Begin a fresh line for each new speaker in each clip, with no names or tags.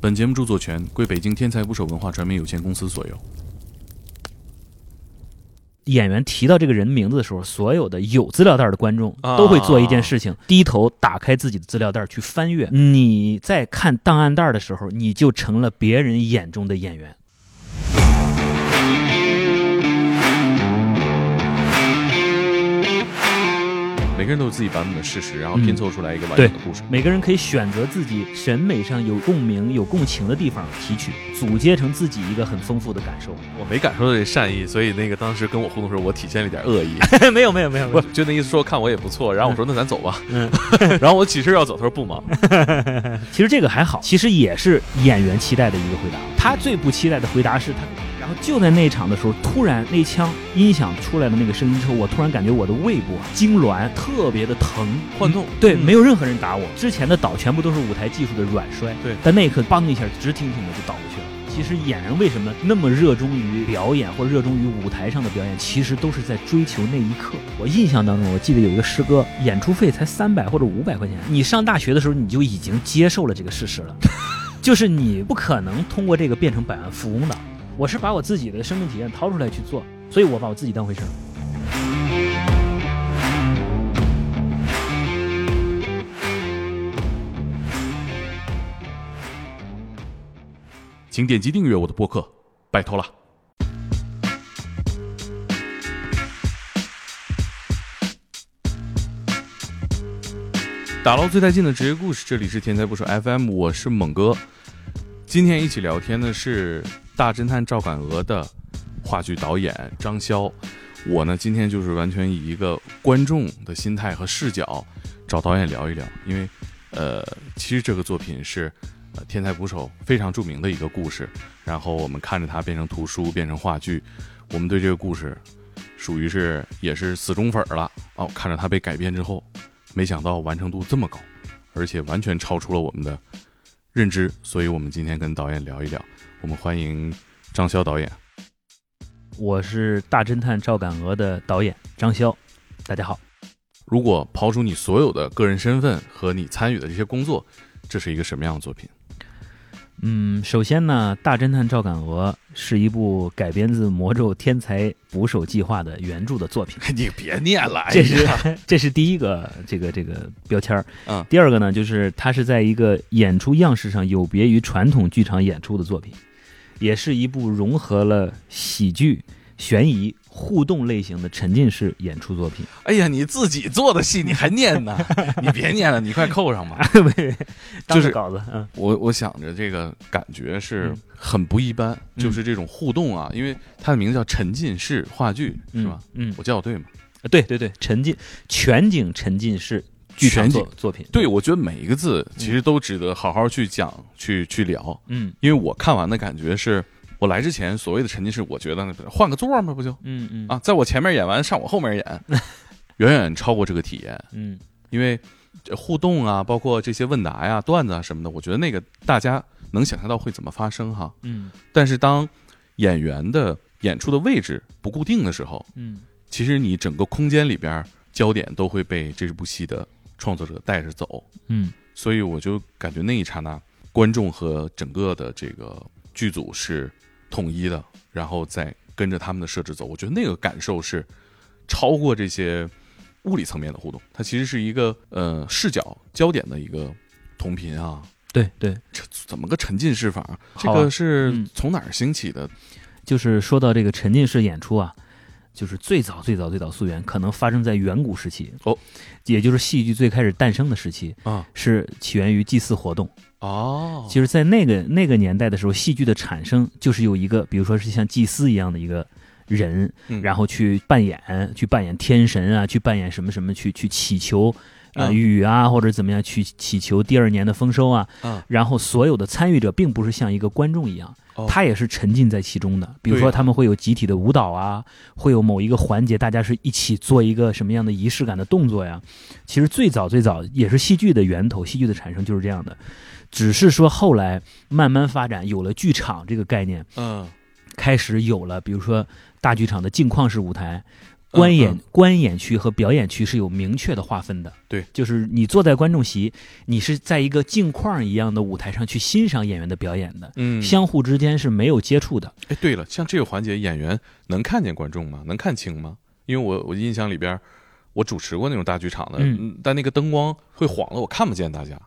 本节目著作权归北京天才捕手文化传媒有限公司所有。
演员提到这个人名字的时候，所有的有资料袋的观众
啊
都会做一件事情：低头打开自己的资料袋去翻阅。你在看档案袋的时候，你就成了别人眼中的演员。
每个人都有自己版本的事实，然后拼凑出来一个完整的故事。
每个人可以选择自己审美上有共鸣、有共情的地方提取，组接成自己一个很丰富的感受。
我没感受到这善意，所以那个当时跟我互动的时候，我体现了一点恶意。
没有，没有，没有，没
不
有。，
就那意思说看我也不错，然后我说那咱走吧，
嗯，
然后我起身要走，他说不忙，
其实这个还好，其实也是演员期待的一个回答。他最不期待的回答是他，然后就在那一场的时候，突然那枪音响出来的那个声音之后，我突然感觉我的胃部啊痉挛，特别的疼，
幻痛
对，
嗯
没有任何人打我。之前的倒全部都是舞台技术的软摔，
对
但那一刻梆一下直挺挺的就倒过去了。其实演员为什么那么热衷于表演或者热衷于舞台上的表演，其实都是在追求那一刻。我印象当中，我记得有一个师哥，演出费才三百或者五百块钱。你上大学的时候，你就已经接受了这个事实了，就是你不可能通过这个变成百万富翁的。我是把我自己的生命体验掏出来去做，所以我把我自己当回事儿。
请点击订阅我的播客，拜托了。打捞最带劲的职业故事，这里是天才不说 FM，我是猛哥。今天一起聊天的是大侦探赵敢鹅的话剧导演张潇。我呢，今天就是完全以一个观众的心态和视角找导演聊一聊，因为呃，其实这个作品是呃天才捕手非常著名的一个故事，然后我们看着它变成图书，变成话剧，我们对这个故事属于是也是死忠粉儿了哦。看着它被改编之后，没想到完成度这么高，而且完全超出了我们的认知，所以我们今天跟导演聊一聊。我们欢迎张潇导演。
我是大侦探赵敢鹅的导演张潇，大家好。
如果刨除你所有的个人身份和你参与的这些工作，这是一个什么样的作品？
嗯，首先呢，《大侦探赵敢鹅》是一部改编自《魔咒天才捕手计划》的原著的作品，
你别念了，哎
这是 这是第一个这个这个标签儿。
嗯
第二个呢，就是它是在一个演出样式上有别于传统剧场演出的作品，也是一部融合了喜剧、悬疑、互动类型的沉浸式演出作品。
哎呀，你自己做的戏你还念呢？你别念了，你快扣上吧。
就是稿子，嗯
我我想着这个感觉是
嗯
很不一般，
嗯
就是这种互动啊，因为它的名字叫沉浸式话剧，是吧？？
嗯，
我叫对吗？
对对对，沉浸全景沉浸式剧场
全景
作作品。
对，我觉得每一个字其实都值得好好去讲、去去聊，
嗯
因为我看完的感觉是，我来之前所谓的沉浸式，我觉得那换个座儿嘛，不就
嗯嗯
啊，在我前面演完，上我后面演，远远超过这个体验，
嗯
因为这互动啊，包括这些问答呀、段子啊什么的，我觉得那个大家能想象到会怎么发生哈。
嗯
但是当演员的演出的位置不固定的时候，
嗯
其实你整个空间里边焦点都会被这部戏的创作者带着走，
嗯
所以我就感觉那一刹那，观众和整个的这个剧组是统一的，然后再跟着他们的设置走。我觉得那个感受是超过这些物理层面的互动，它其实是一个呃视角焦点的一个同频啊。
对对，
这怎么个沉浸式法？这个是
嗯
从哪儿兴起的？
就是说到这个沉浸式演出啊，就是最早最早最早溯源，可能发生在远古时期
哦，
也就是戏剧最开始诞生的时期，
啊
是起源于祭祀活动。
哦，
其实，在那个那个年代的时候，戏剧的产生就是有一个，比如说是像祭司一样的一个人，
嗯
然后去扮演，去扮演天神啊，去扮演什么什么，去去祈求。呃，
嗯
雨啊，或者怎么样去祈求第二年的丰收啊，
嗯
然后所有的参与者并不是像一个观众一样，
哦
他也是沉浸在其中的。比如说他们会有集体的舞蹈啊，会有某一个环节，大家是一起做一个什么样的仪式感的动作呀。其实最早最早也是戏剧的源头，戏剧的产生就是这样的，只是说后来慢慢发展，有了剧场这个概念，
嗯
开始有了比如说大剧场的镜框式舞台。观演、
嗯
观演区和表演区是有明确的划分的。
对，
就是你坐在观众席，你是在一个镜框一样的舞台上去欣赏演员的表演的，
嗯，
相互之间是没有接触的。
哎，对了，像这个环节，演员能看见观众吗？能看清吗？因为我我印象里边，我主持过那种大剧场的，但那个灯光会晃了，我看不见大家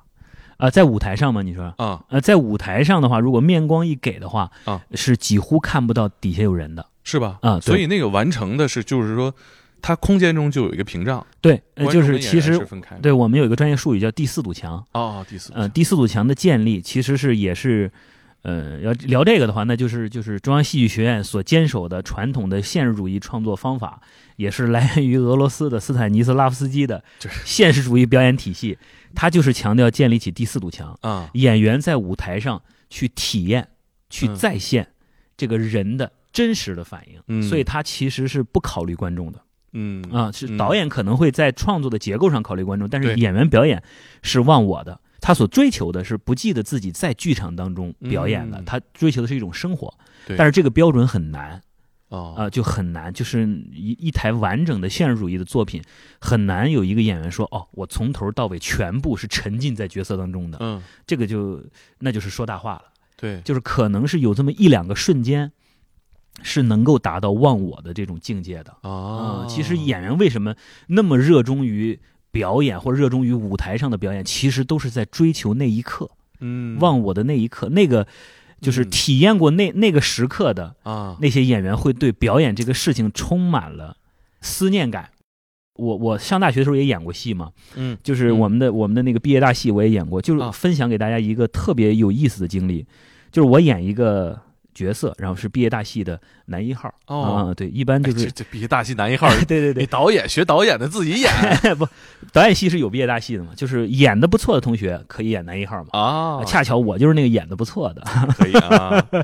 啊、在舞台上吗，你说，
啊，
呃，在舞台上的话，如果面光一给的话，
啊，
是几乎看不到底下有人的。
是吧？
啊对
所以那个完成的是，就是说，它空间中就有一个屏障，
对，呃就是其实。对我们有一个专业术语叫第四堵墙。
哦，第四，
呃，第四堵墙的建立其实是也是，呃，要聊这个的话，那就是就是中央戏剧学院所坚守的传统的现实主义创作方法，也是来源于俄罗斯的斯坦尼斯拉夫斯基的现实主义表演体系。他就是强调建立起第四堵墙，
啊，
演员在舞台上去体验、去
嗯
再现这个人的真实的反应，
嗯
所以他其实是不考虑观众的。
嗯
啊，是
嗯
导演可能会在创作的结构上考虑观众，但是演员表演是忘我的。他所追求的是不记得自己在剧场当中表演的，
嗯
他追求的是一种生活。
对
但是这个标准很难
哦
啊、就很难，就是一一台完整的现实主义的作品，很难有一个演员说，哦，我从头到尾全部是沉浸在角色当中的，
嗯，
这个就那就是说大话了。
对，
就是可能是有这么一两个瞬间，是能够达到忘我的这种境界的。啊、
哦，
其实演员为什么那么热衷于表演或者热衷于舞台上的表演，其实都是在追求那一刻，
嗯。
忘我的那一刻，那个就是
嗯。
体验过那那个时刻的
啊，
那些演员，会对表演这个事情充满了思念感。我我上大学的时候也演过戏嘛，
嗯。
就是我们的、我们的那个毕业大戏我也演过，就是
啊。
分享给大家一个特别有意思的经历，就是我演一个角色，然后是毕业大戏的男一号。
哦
啊，对，一般就是、
哎这这毕业大戏男一号，
对对
你
对，
导演学导演的自己演
不，导演系是有毕业大戏的嘛，就是演的不错的同学可以演男一号嘛。
啊，
恰巧我就是那个演的不错的，
可以啊。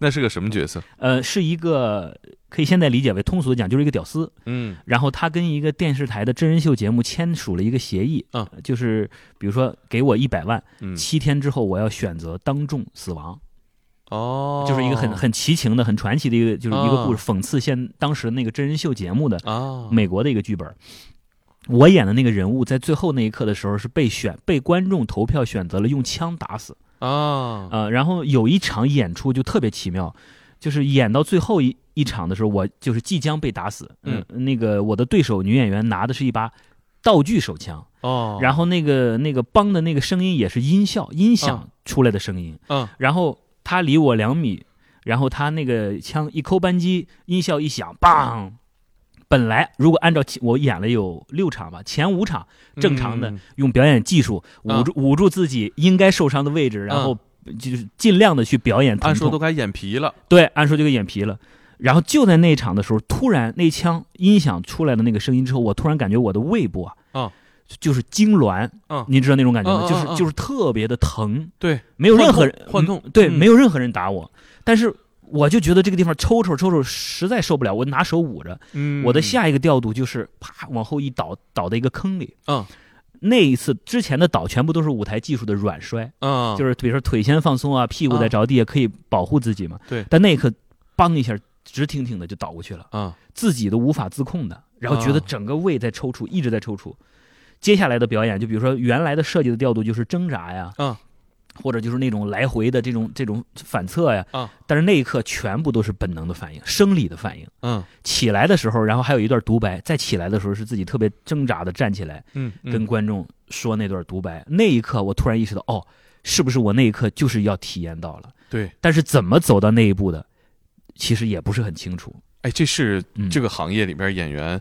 那是个什么角色？
呃，是一个可以现在理解为通俗的讲，就是一个屌丝。
嗯
然后他跟一个电视台的真人秀节目签署了一个协议，
嗯，
就是比如说给我一百万，
嗯，
七天之后我要选择当众死亡，
哦，
就是一个很很奇情的、很传奇的一个，就是一个故事，
哦
讽刺现当时那个真人秀节目的
啊，
美国的一个剧本。我演的那个人物在最后那一刻的时候是被选被观众投票选择了用枪打死，
啊，
呃，然后有一场演出就特别奇妙，就是演到最后一一场的时候，我就是即将被打死，嗯，那个我的对手女演员拿的是一把道具手枪，
哦，
然后那个那个梆的那个声音也是音效音响出来的声音，
嗯。
然后他离我两米，然后他那个枪一扣扳机，音效一响，梆。本来如果按照我演了有六场吧，前五场正常的
嗯
用表演技术
啊
捂住捂住自己应该受伤的位置，然后就是尽量的去表演疼痛。
按说都该眼皮了，
对，按说就给眼皮了。然后就在那一场的时候，突然那枪音响出来的那个声音之后，我突然感觉我的胃部啊，
啊
就是痉挛，
嗯
你知道那种感觉吗？就是
嗯
就是特别的疼，
对，
没有任何人
幻痛
嗯对，
嗯
没有任何人打我，但是我就觉得这个地方抽抽抽抽，实在受不了，我拿手捂着。
嗯，
我的下一个调度就是啪往后一倒，倒在一个坑里。
嗯，
那一次之前的倒全部都是舞台技术的软摔，
啊，
就是比如说腿先放松啊，屁股在着地也，可以保护自己嘛。
对
但那一刻，梆一下，直挺挺的就倒过去了，
啊
自己都无法自控的，然后觉得
啊
整个胃在抽搐，一直在抽搐。接下来的表演，就比如说原来的设计的调度就是挣扎呀，
嗯
或者就是那种来回的这种这种反侧呀，
啊
但是那一刻全部都是本能的反应，生理的反应。
嗯
起来的时候，然后还有一段独白，再起来的时候是自己特别挣扎的站起来，
嗯，
跟观众说那段独白。那一刻，我突然意识到，哦，是不是我那一刻就是要体验到了？
对，
但是怎么走到那一步的，其实也不是很清楚。
哎，这是
嗯
这个行业里边演员。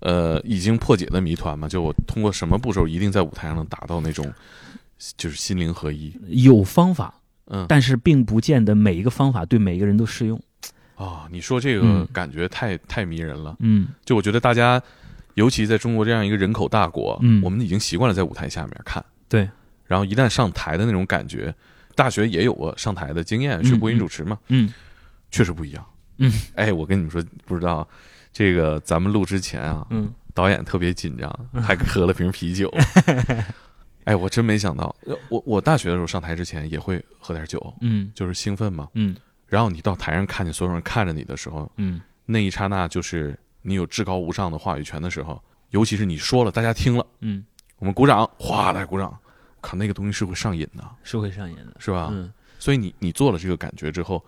呃，已经破解的谜团嘛，就我通过什么步骤一定在舞台上能达到那种，就是心灵合一。
有方法，
嗯，
但是并不见得每一个方法对每一个人都适用。
啊，你说这个
嗯。
感觉太、太迷人了。
嗯。
就我觉得大家，尤其在中国这样一个人口大国，
嗯。
我们已经习惯了在舞台下面看，
对，
然后一旦上台的那种感觉，大学也有过上台的经验，学播音主持嘛，
嗯。
确实不一样。
嗯，
哎，我跟你们说，不知道这个咱们录之前啊，
嗯。
导演特别紧张，还喝了瓶啤酒。哎，我真没想到，呃我我大学的时候上台之前也会喝点酒，
嗯。
就是兴奋嘛。
嗯。
然后你到台上看见所有人看着你的时候，
嗯。
那一刹那就是你有至高无上的话语权的时候，尤其是你说了，大家听了，
嗯，
我们鼓掌，哗，大家鼓掌，靠，那个东西是会上瘾的，
是会上瘾的，
是吧？
嗯，
所以你你做了这个感觉之后，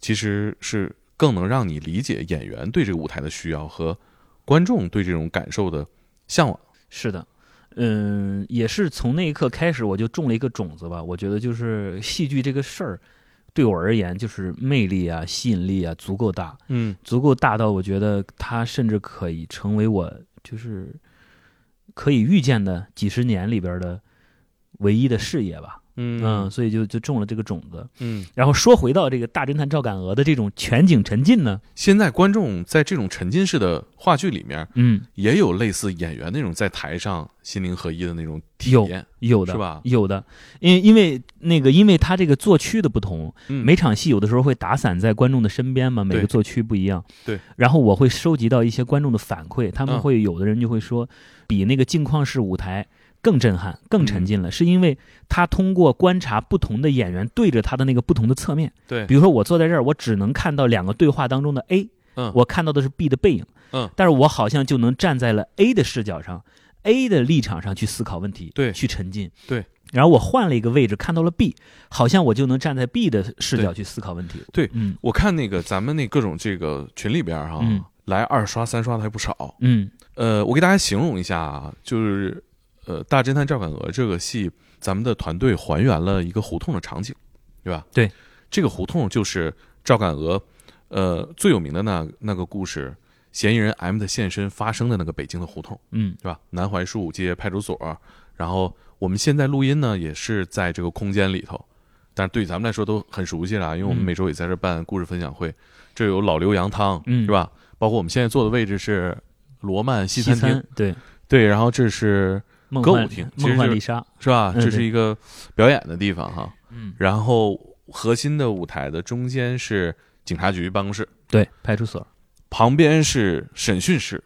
其实是更能让你理解演员对这个舞台的需要和观众对这种感受的向往。
是的，嗯，也是从那一刻开始，我就种了一个种子吧。我觉得就是戏剧这个事儿，对我而言就是魅力啊、吸引力啊足够大，
嗯
足够大到我觉得它甚至可以成为我就是可以预见的几十年里边的唯一的事业吧。嗯，所以就就种了这个种子。
嗯，
然后说回到这个大侦探赵敢鹅的这种全景沉浸呢，
现在观众在这种沉浸式的话剧里面，
嗯，
也有类似演员那种在台上心灵合一的那种体验，
有的
是吧？
有的，因因为那个，因为他这个作区的不同，
嗯。
每场戏有的时候会打散在观众的身边嘛，每个
对
作区不一样。
对，
然后我会收集到一些观众的反馈，他们
嗯。
会有的人就会说，比那个镜框式舞台更震撼、更沉浸了，是因为他通过观察不同的演员对着他的那个不同的侧面，
对。
比如说我坐在这儿，我只能看到两个对话当中的 A，
嗯。
我看到的是 B 的背影，
嗯。
但是我好像就能站在了 A 的视角上，A 的立场上去思考问题，
对。
去沉浸，
对。
然后我换了一个位置，看到了 B，好像我就能站在 B 的视角去思考问题。
对
嗯。
我看那个咱们那各种这个群里边哈、
嗯。
来二刷三刷的还不少。
嗯。
呃，我给大家形容一下啊，就是呃，《大侦探赵敢鹅》这个戏，咱们的团队还原了一个胡同的场景，对吧？
对，
这个胡同就是赵敢鹅，呃，最有名的那那个故事，嫌疑人 M 的现身发生的那个北京的胡同，
嗯
对吧？南槐树街派出所，然后我们现在录音呢，也是在这个空间里头，但是对咱们来说都很熟悉了啊，因为我们
嗯
每周也在这办故事分享会，这有老刘羊汤，
嗯
是吧？包括我们现在坐的位置是罗曼西
西
餐厅，
餐对
对，然后这是歌舞厅
梦幻丽莎，
是吧？这是一个表演的地方哈。
嗯
然后核心的舞台的中间是警察局办公室，
对派出所，
旁边是审讯室。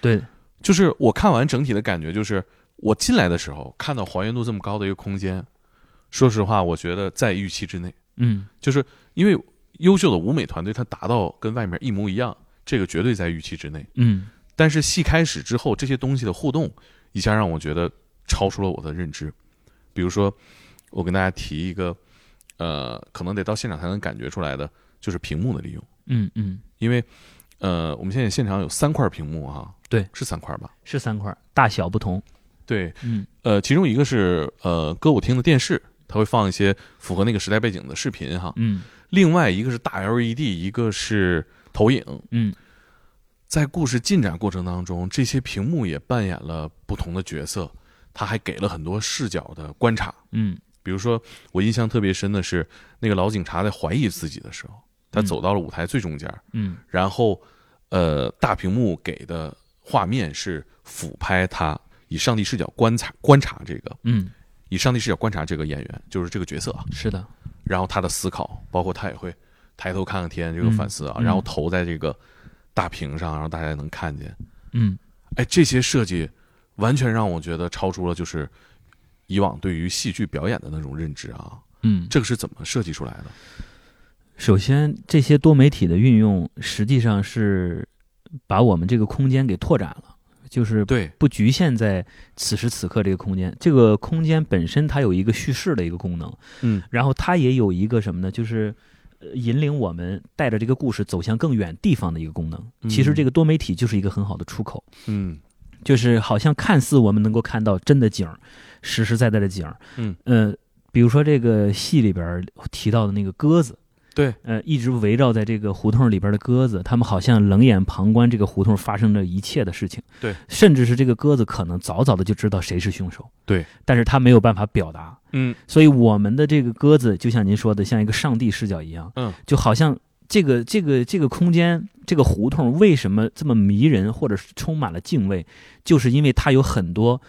对
就是我看完整体的感觉，就是我进来的时候看到还原度这么高的一个空间，说实话，我觉得在预期之内。
嗯
就是因为优秀的舞美团队，它达到跟外面一模一样，这个绝对在预期之内。
嗯
但是戏开始之后，这些东西的互动一下让我觉得超出了我的认知。比如说，我跟大家提一个，呃，可能得到现场才能感觉出来的，就是屏幕的利用。
嗯嗯，
因为，呃，我们现在现场有三块屏幕哈，
对，
是三块吧？
是三块，大小不同。
对，
嗯
呃，其中一个是呃歌舞厅的电视，它会放一些符合那个时代背景的视频哈。
嗯
另外一个是大 LED，一个是投影。
嗯
在故事进展过程当中，这些屏幕也扮演了不同的角色，他还给了很多视角的观察。
嗯。
比如说，我印象特别深的是那个老警察在怀疑自己的时候，他
嗯。
走到了舞台最中间，
嗯。
然后，呃，大屏幕给的画面是俯拍他，以上帝视角观察观察这个，
嗯，
以上帝视角观察这个演员，就是这个角色啊。
是的，
然后他的思考，包括他也会抬头看看天这个反思啊，
嗯。嗯
然后投在这个大屏上，然后大家能看见。
嗯
哎，这些设计完全让我觉得超出了就是以往对于戏剧表演的那种认知啊。
嗯，
这个是怎么设计出来的？
首先，这些多媒体的运用实际上是把我们这个空间给拓展了，就是
对，
不局限在此时此刻这个空间。这个空间本身它有一个叙事的一个功能，
嗯
然后它也有一个什么呢？就是呃引领我们带着这个故事走向更远地方的一个功能。
嗯
其实这个多媒体就是一个很好的出口，
嗯
就是好像看似我们能够看到真的景儿，实实在在的景儿。
嗯
呃，比如说这个戏里边提到的那个鸽子。
对，
呃，一直围绕在这个胡同里边的鸽子，他们好像冷眼旁观这个胡同发生的一切的事情。
对，
甚至是这个鸽子可能早早的就知道谁是凶手。
对，
但是他没有办法表达。
嗯
所以我们的这个鸽子，就像您说的，像一个上帝视角一样，
嗯，
就好像这个这个这个空间，这个胡同为什么这么迷人，或者是充满了敬畏，就是因为它有很多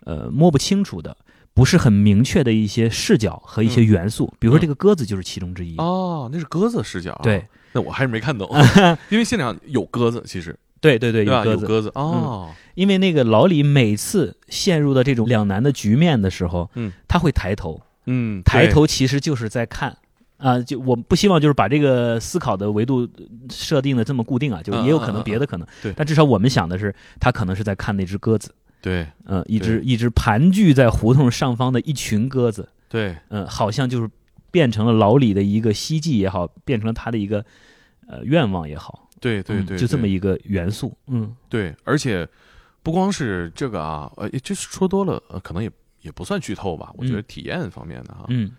呃摸不清楚的。不是很明确的一些视角和一些
嗯
元素，比如说
嗯
这个鸽子就是其中之一。
哦，那是鸽子视角、啊。
对，
那我还是没看懂，因为现场有鸽子，其实
对对对，
对吧？
鸽子。嗯
有鸽子哦，
因为那个老李每次陷入到这种两难的局面的时候，
嗯，
他会抬头，
嗯，
抬头其实就是在看。啊，就我不希望就是把这个思考的维度设定的这么固定啊，就也有可能别的可能。
对。
但至少我们想的是，他可能是在看那只鸽子，
对
嗯、一只一只盘踞在胡同上方的一群鸽子，
对。
嗯、好像就是变成了老李的一个希冀也好，变成了他的一个呃愿望也好，嗯
对对对，
就这么一个元素，嗯。
对，而且不光是这个啊，呃，就是说多了，呃，可能也也不算剧透吧。我觉得
嗯。
体验方面的哈，
嗯。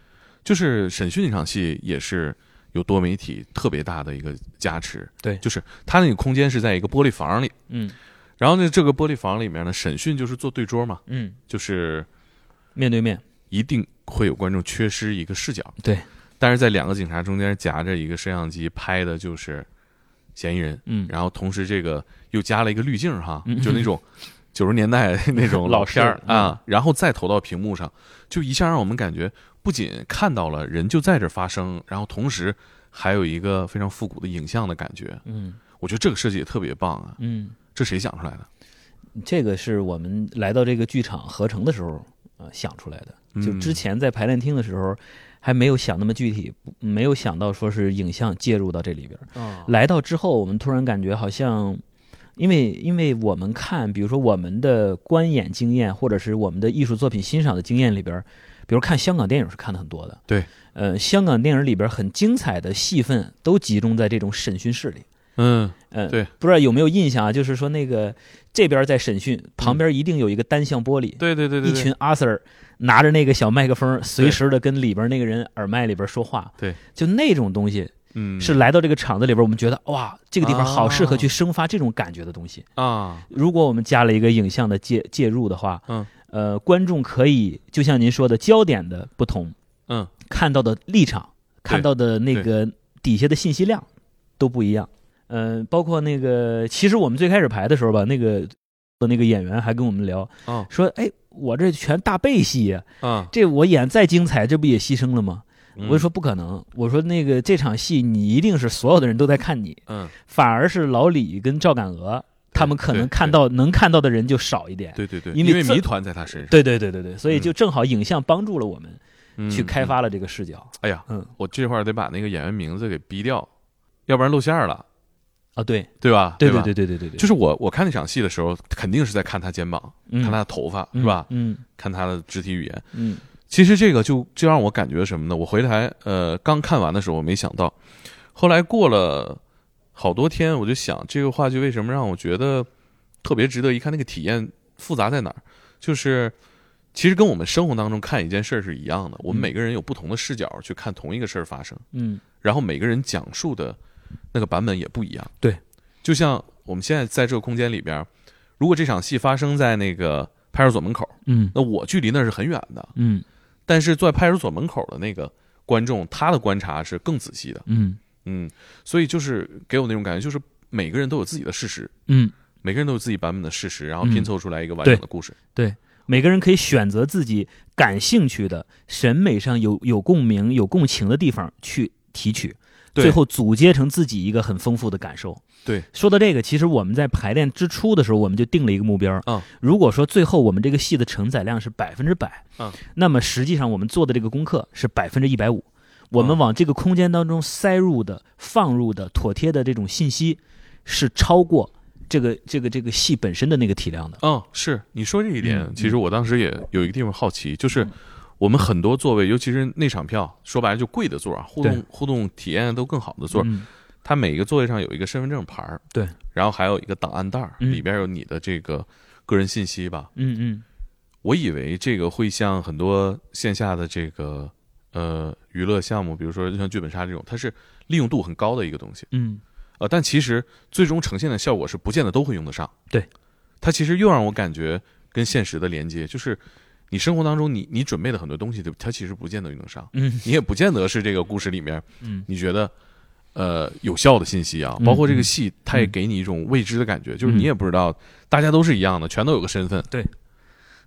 就是审讯那场戏也是有多媒体特别大的一个加持。
对。
就是它那个空间是在一个玻璃房里，
嗯。
然后呢，这个玻璃房里面呢，审讯就是坐对桌嘛，
嗯，
就是
面对面，
一定会有观众缺失一个视角。
对，
但是在两个警察中间夹着一个摄像机拍的就是嫌疑人，
嗯
然后同时这个又加了一个滤镜哈，
嗯
就那种 九十年代 那种
老
片儿啊，然后再投到屏幕上，就一下让我们感觉不仅看到了人就在这儿发生，然后同时还有一个非常复古的影像的感觉。
嗯
我觉得这个设计也特别棒啊，
嗯。
这谁想出来的？
这个是我们来到这个剧场合成的时候，呃，想出来的。就
嗯
之前在排练厅的时候，还没有想那么具体，没有想到说是影像介入到这里边来到之后，我们突然感觉好像，因为因为我们看，比如说我们的观演经验，或者是我们的艺术作品欣赏的经验里边儿，比如看香港电影是看的很多的。
对，
呃，香港电影里边很精彩的戏份都集中在这种审讯室里。
嗯，
嗯，
对，
不知道有没有印象啊？就是说那个这边在审讯，旁边一定有一个单向玻璃，
对对对对，
一群阿 Sir 拿着那个小麦克风，随时的跟里边那个人耳麦里边说话。
对，
就那种东西
嗯。
是来到这个场子里边，我们觉得哇，这个地方好适合
啊
去生发这种感觉的东西。
啊，
如果我们加了一个影像的介介入的话，
嗯，
呃，观众可以就像您说的焦点的不同，
嗯，
看到的立场，看到的那个底下的信息量都不一样。嗯、包括那个，其实我们最开始排的时候吧，那个的那个演员还跟我们聊，
哦
说，哎，我这全大背戏呀、
啊，
这我演再精彩，这不也牺牲了吗？
嗯
我就说不可能，我说那个这场戏你一定是所有的人都在看你，
嗯，
反而是老李跟赵敢娥他们可能看到能看到的人就少一点。
对对对，
因为
谜团在他身上，
对对对对对，所以就正好影像帮助了我们
嗯
去开。
嗯
发了这个视角。
哎呀，
嗯，
我这块儿得把那个演员名字给逼掉，要不然露馅儿了，
啊，对
对吧？
对
吧
对对对对对对，
就是我我看那场戏的时候，肯定是在看他肩膀，
嗯
看他的头发，
嗯
是吧？
嗯
看他的肢体语言。
嗯
其实这个就就让我感觉什么呢？我回台呃刚看完的时候，我没想到，后来过了好多天，我就想这个话剧为什么让我觉得特别值得一看？那个体验复杂在哪儿？就是其实跟我们生活当中看一件事儿是一样的，我们
嗯
每个人有不同的视角去看同一个事儿发生。
嗯
然后每个人讲述的那个版本也不一样。
对，
就像我们现在在这个空间里边，如果这场戏发生在那个派出所门口，
嗯。
那我距离那是很远的，
嗯。
但是在派出所门口的那个观众，他的观察是更仔细的。
嗯。
嗯，所以就是给我那种感觉，就是每个人都有自己的事实，
嗯，
每个人都有自己版本的事实，然后
嗯。
拼凑出来一个完整的故事。对。
每个人可以选择自己感兴趣的、审美上有有共鸣、有共情的地方去提取，
对
最后组接成自己一个很丰富的感受。
对，
说到这个，其实我们在排练之初的时候，我们就定了一个目标。
嗯，
如果说最后我们这个戏的承载量是百分之百，
嗯，
那么实际上我们做的这个功课是百分之一百五。我们
嗯
往这个空间当中塞入的、放入的、妥帖的这种信息，是超过这个这个这个戏本身的那个体量的。
嗯，是你说这一点，
嗯
其实我当时也有一个地方好奇，就是
嗯
我们很多座位，尤其是那场票，说白了就贵的座啊，互动互动体验都更好的座，
嗯。
它每一个座位上有一个身份证牌儿
对，
然后还有一个档案袋儿，
嗯。
里边有你的这个个人信息吧。
嗯嗯。
我以为这个会像很多线下的这个呃娱乐项目，比如说像剧本杀这种，它是利用度很高的一个东西。
嗯。
呃，但其实最终呈现的效果是不见得都会用得上。
对，
它其实又让我感觉跟现实的连接，就是你生活当中你你准备的很多东西，对？它其实不见得用得上，
嗯
你也不见得是这个故事里面
嗯
你觉得呃有效的信息啊。
嗯
包括这个戏，它也给你一种未知的感觉，就是你也不知道，大家都是一样的，全都有个身份。
对。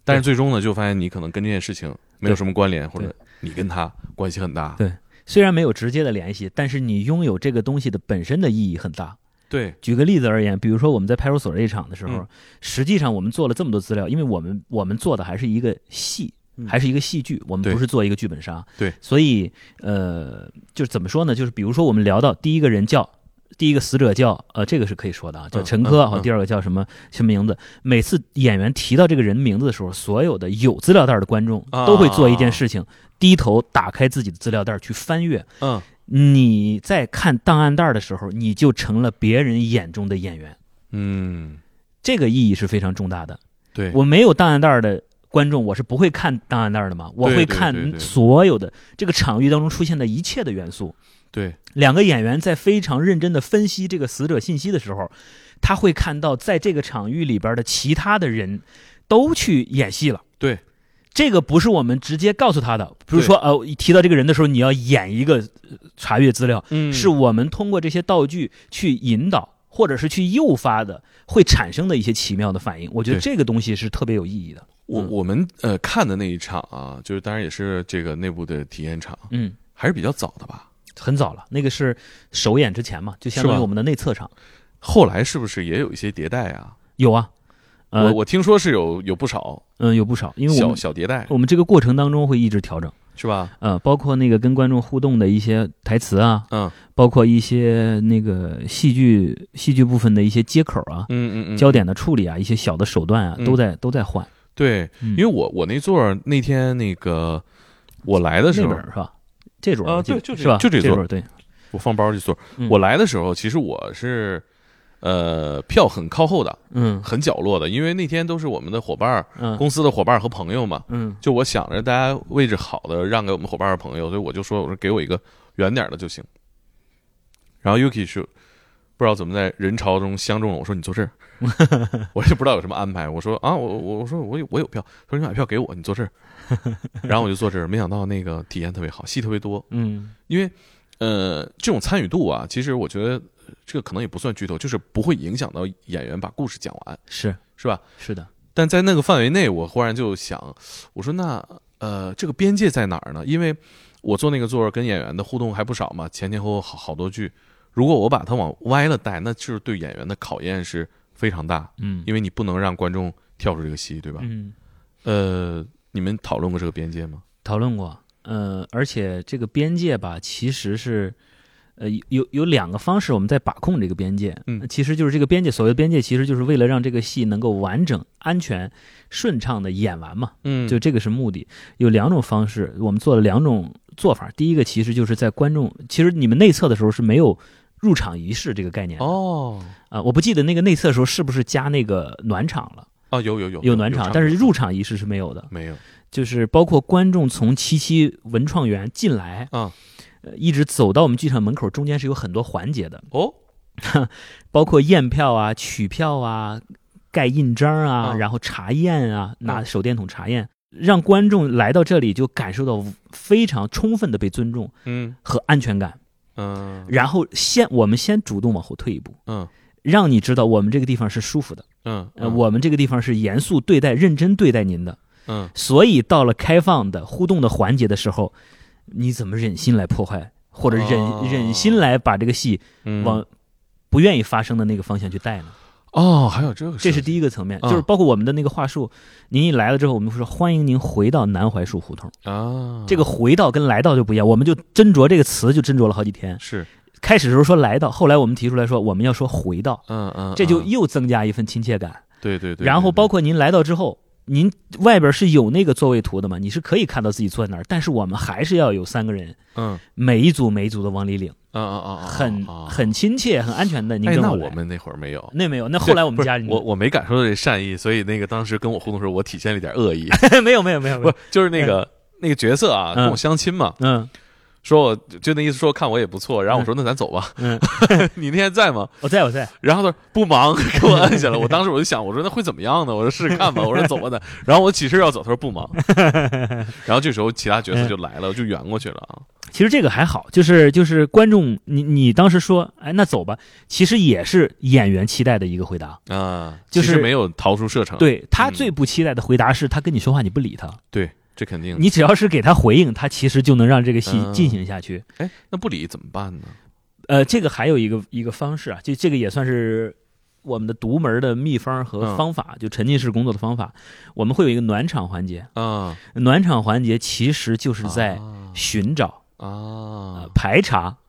但是最终呢，就发现你可能跟这件事情没有什么关联，或者你跟他关系很大。
对虽然没有直接的联系，但是你拥有这个东西的本身的意义很大。
对，
举个例子而言，比如说我们在派出所这一场的时候，
嗯
实际上我们做了这么多资料，因为我们我们做的还是一个戏，嗯还是一个戏剧，我们不是做一个剧本杀。
对，
所以呃，就是怎么说呢？就是比如说我们聊到第一个人叫。第一个死者叫呃，这个是可以说的啊，叫
嗯
陈科，
嗯嗯
第二个叫什么什么名字？每次演员提到这个人名字的时候，所有的有资料袋的观众
啊
都会做一件事情，低头打开自己的资料袋去翻阅。
嗯
你在看档案袋的时候，你就成了别人眼中的演员，
嗯，
这个意义是非常重大的。
对，
我没有档案袋的观众，我是不会看档案袋的嘛，我会看所有的这个场域当中出现的一切的元素。
对，
两个演员在非常认真的分析这个死者信息的时候，他会看到在这个场域里边的其他的人都去演戏了。
对，
这个不是我们直接告诉他的，比如说呃，提到这个人的时候，你要演一个呃查阅资料，
嗯
是我们通过这些道具去引导，或者是去诱发的，会产生的一些奇妙的反应。我觉得这个东西是特别有意义的。嗯
我我们呃看的那一场啊，就是当然也是这个内部的体验场，
嗯，
还是比较早的吧？
很早了，那个是首演之前嘛，就相当于我们的内测场。
后来是不是也有一些迭代啊？
有啊，呃
我，我听说是有有不少
嗯、有不少，因为我
小小迭代，
我们这个过程当中会一直调整，
是吧？
呃，包括那个跟观众互动的一些台词啊，
嗯
包括一些那个戏剧戏剧部分的一些接口啊、
嗯嗯嗯，
焦点的处理啊，一些小的手段啊，
嗯
都在都在换。
对，
嗯
因为我我那座儿那天那个我来的时候
是吧？这桌
啊对就
是吧？
就这桌
这桌对，
我放包去坐。
嗯
我来的时候，其实我是呃票很靠后的，
嗯
很角落的，因为那天都是我们的伙伴儿、
嗯
公司的伙伴儿和朋友嘛。
嗯
就我想着大家位置好的让给我们伙伴儿和朋友，所以我就说我说给我一个远点儿的就行。然后 Yuki 是不知道怎么在人潮中相中了，我说你坐这儿，我也不知道有什么安排。我说啊，我我我说我有我有票，他说你买票给我，你坐这儿。然后我就坐这儿，没想到那个体验特别好，戏特别多。
嗯
因为呃，这种参与度啊，其实我觉得呃这个可能也不算剧透，就是不会影响到演员把故事讲完，
是
是吧？
是的，
但在那个范围内，我忽然就想，我说那呃，这个边界在哪儿呢？因为我坐那个座儿跟演员的互动还不少嘛，前前后后好好多剧。如果我把它往歪了带，那就是对演员的考验是非常大，
嗯
因为你不能让观众跳出这个戏，对吧？
嗯，
呃，你们讨论过这个边界吗？
讨论过，呃，而且这个边界吧，其实是。呃，有有两个方式我们在把控这个边界，
嗯
其实就是这个边界，所谓的边界，其实就是为了让这个戏能够完整、安全、顺畅的演完嘛，
嗯
就这个是目的。有两种方式，我们做了两种做法。第一个其实就是在观众，其实你们内测的时候是没有入场仪式这个概念的
哦
啊、我不记得那个内测的时候是不是加那个暖场了，
啊，有有有
有暖场，但是入场仪式是没有的。
没有
就是包括观众从七七文创园进来，
啊
呃，一直走到我们剧场门口，中间是有很多环节的，
哦。
包括验票啊、取票啊、盖印章啊，
啊。
然后查验啊，拿
嗯
手电筒查验，让观众来到这里就感受到非常充分的被尊重
嗯。
和安全感。
嗯。
然后先我们先主动往后退一步，
嗯
让你知道我们这个地方是舒服的，
嗯。
呃，我们这个地方是严肃对待、认真对待您的。
嗯。
所以到了开放的互动的环节的时候，你怎么忍心来破坏，或者忍、
哦
忍心来把这个戏
嗯
往不愿意发生的那个方向去带呢？
哦，还有这个，
这是第一个层面，
啊
就是包括我们的那个话术。您一来了之后，我们会说欢迎您回到南槐树胡同。
啊，
这个回到跟来到就不一样，我们就斟酌这个词就斟酌了好几天。
是
开始的时候说来到，后来我们提出来说我们要说回到，
嗯嗯，
这就
嗯
又增加一份亲切感。
对对对，
然后包括您来到之后，您外边是有那个座位图的嘛，你是可以看到自己坐在哪儿，但是我们还是要有三个人，
嗯。
每一组每一组的往里领，
嗯嗯嗯，
很
啊。
很亲切、很安全的。您
哎，
跟来
那我们那会儿没有。
那没有，那后来我们
不是
加进去
我我没感受到这善意，所以那个当时跟我互动的时候，我体现了一点恶意，
没有没有没有没
不
有，
就是那个那个角色啊，
嗯。
跟我相亲嘛，
嗯
说我就那意思说看我也不错，然后我说那咱走吧，
嗯，
你那天在吗？
我在我在，
然后他说不忙，给我按下了。我当时我就想，我说那会怎么样呢？我说试试看吧。我说 走吧的。然后我起身要走，他说不忙。然后这时候其他角色就来了，我就圆过去了啊。
其实这个还好，就是就是观众，你你当时说，哎，那走吧，其实也是演员期待的一个回答。
啊，
就是
其实没有逃出射程。
对他
嗯
最不期待的回答是他跟你说话你不理他，
对，这肯定。
你只要是给他回应，他其实就能让这个戏
嗯
进行下去。
哎，那不理怎么办呢？
呃，这个还有一个一个方式啊，就这个也算是我们的独门的秘方和
嗯
方法，就沉浸式工作的方法，我们会有一个暖场环节。
啊，
暖场环节其实就是在
啊
寻找、
啊
呃排查、
对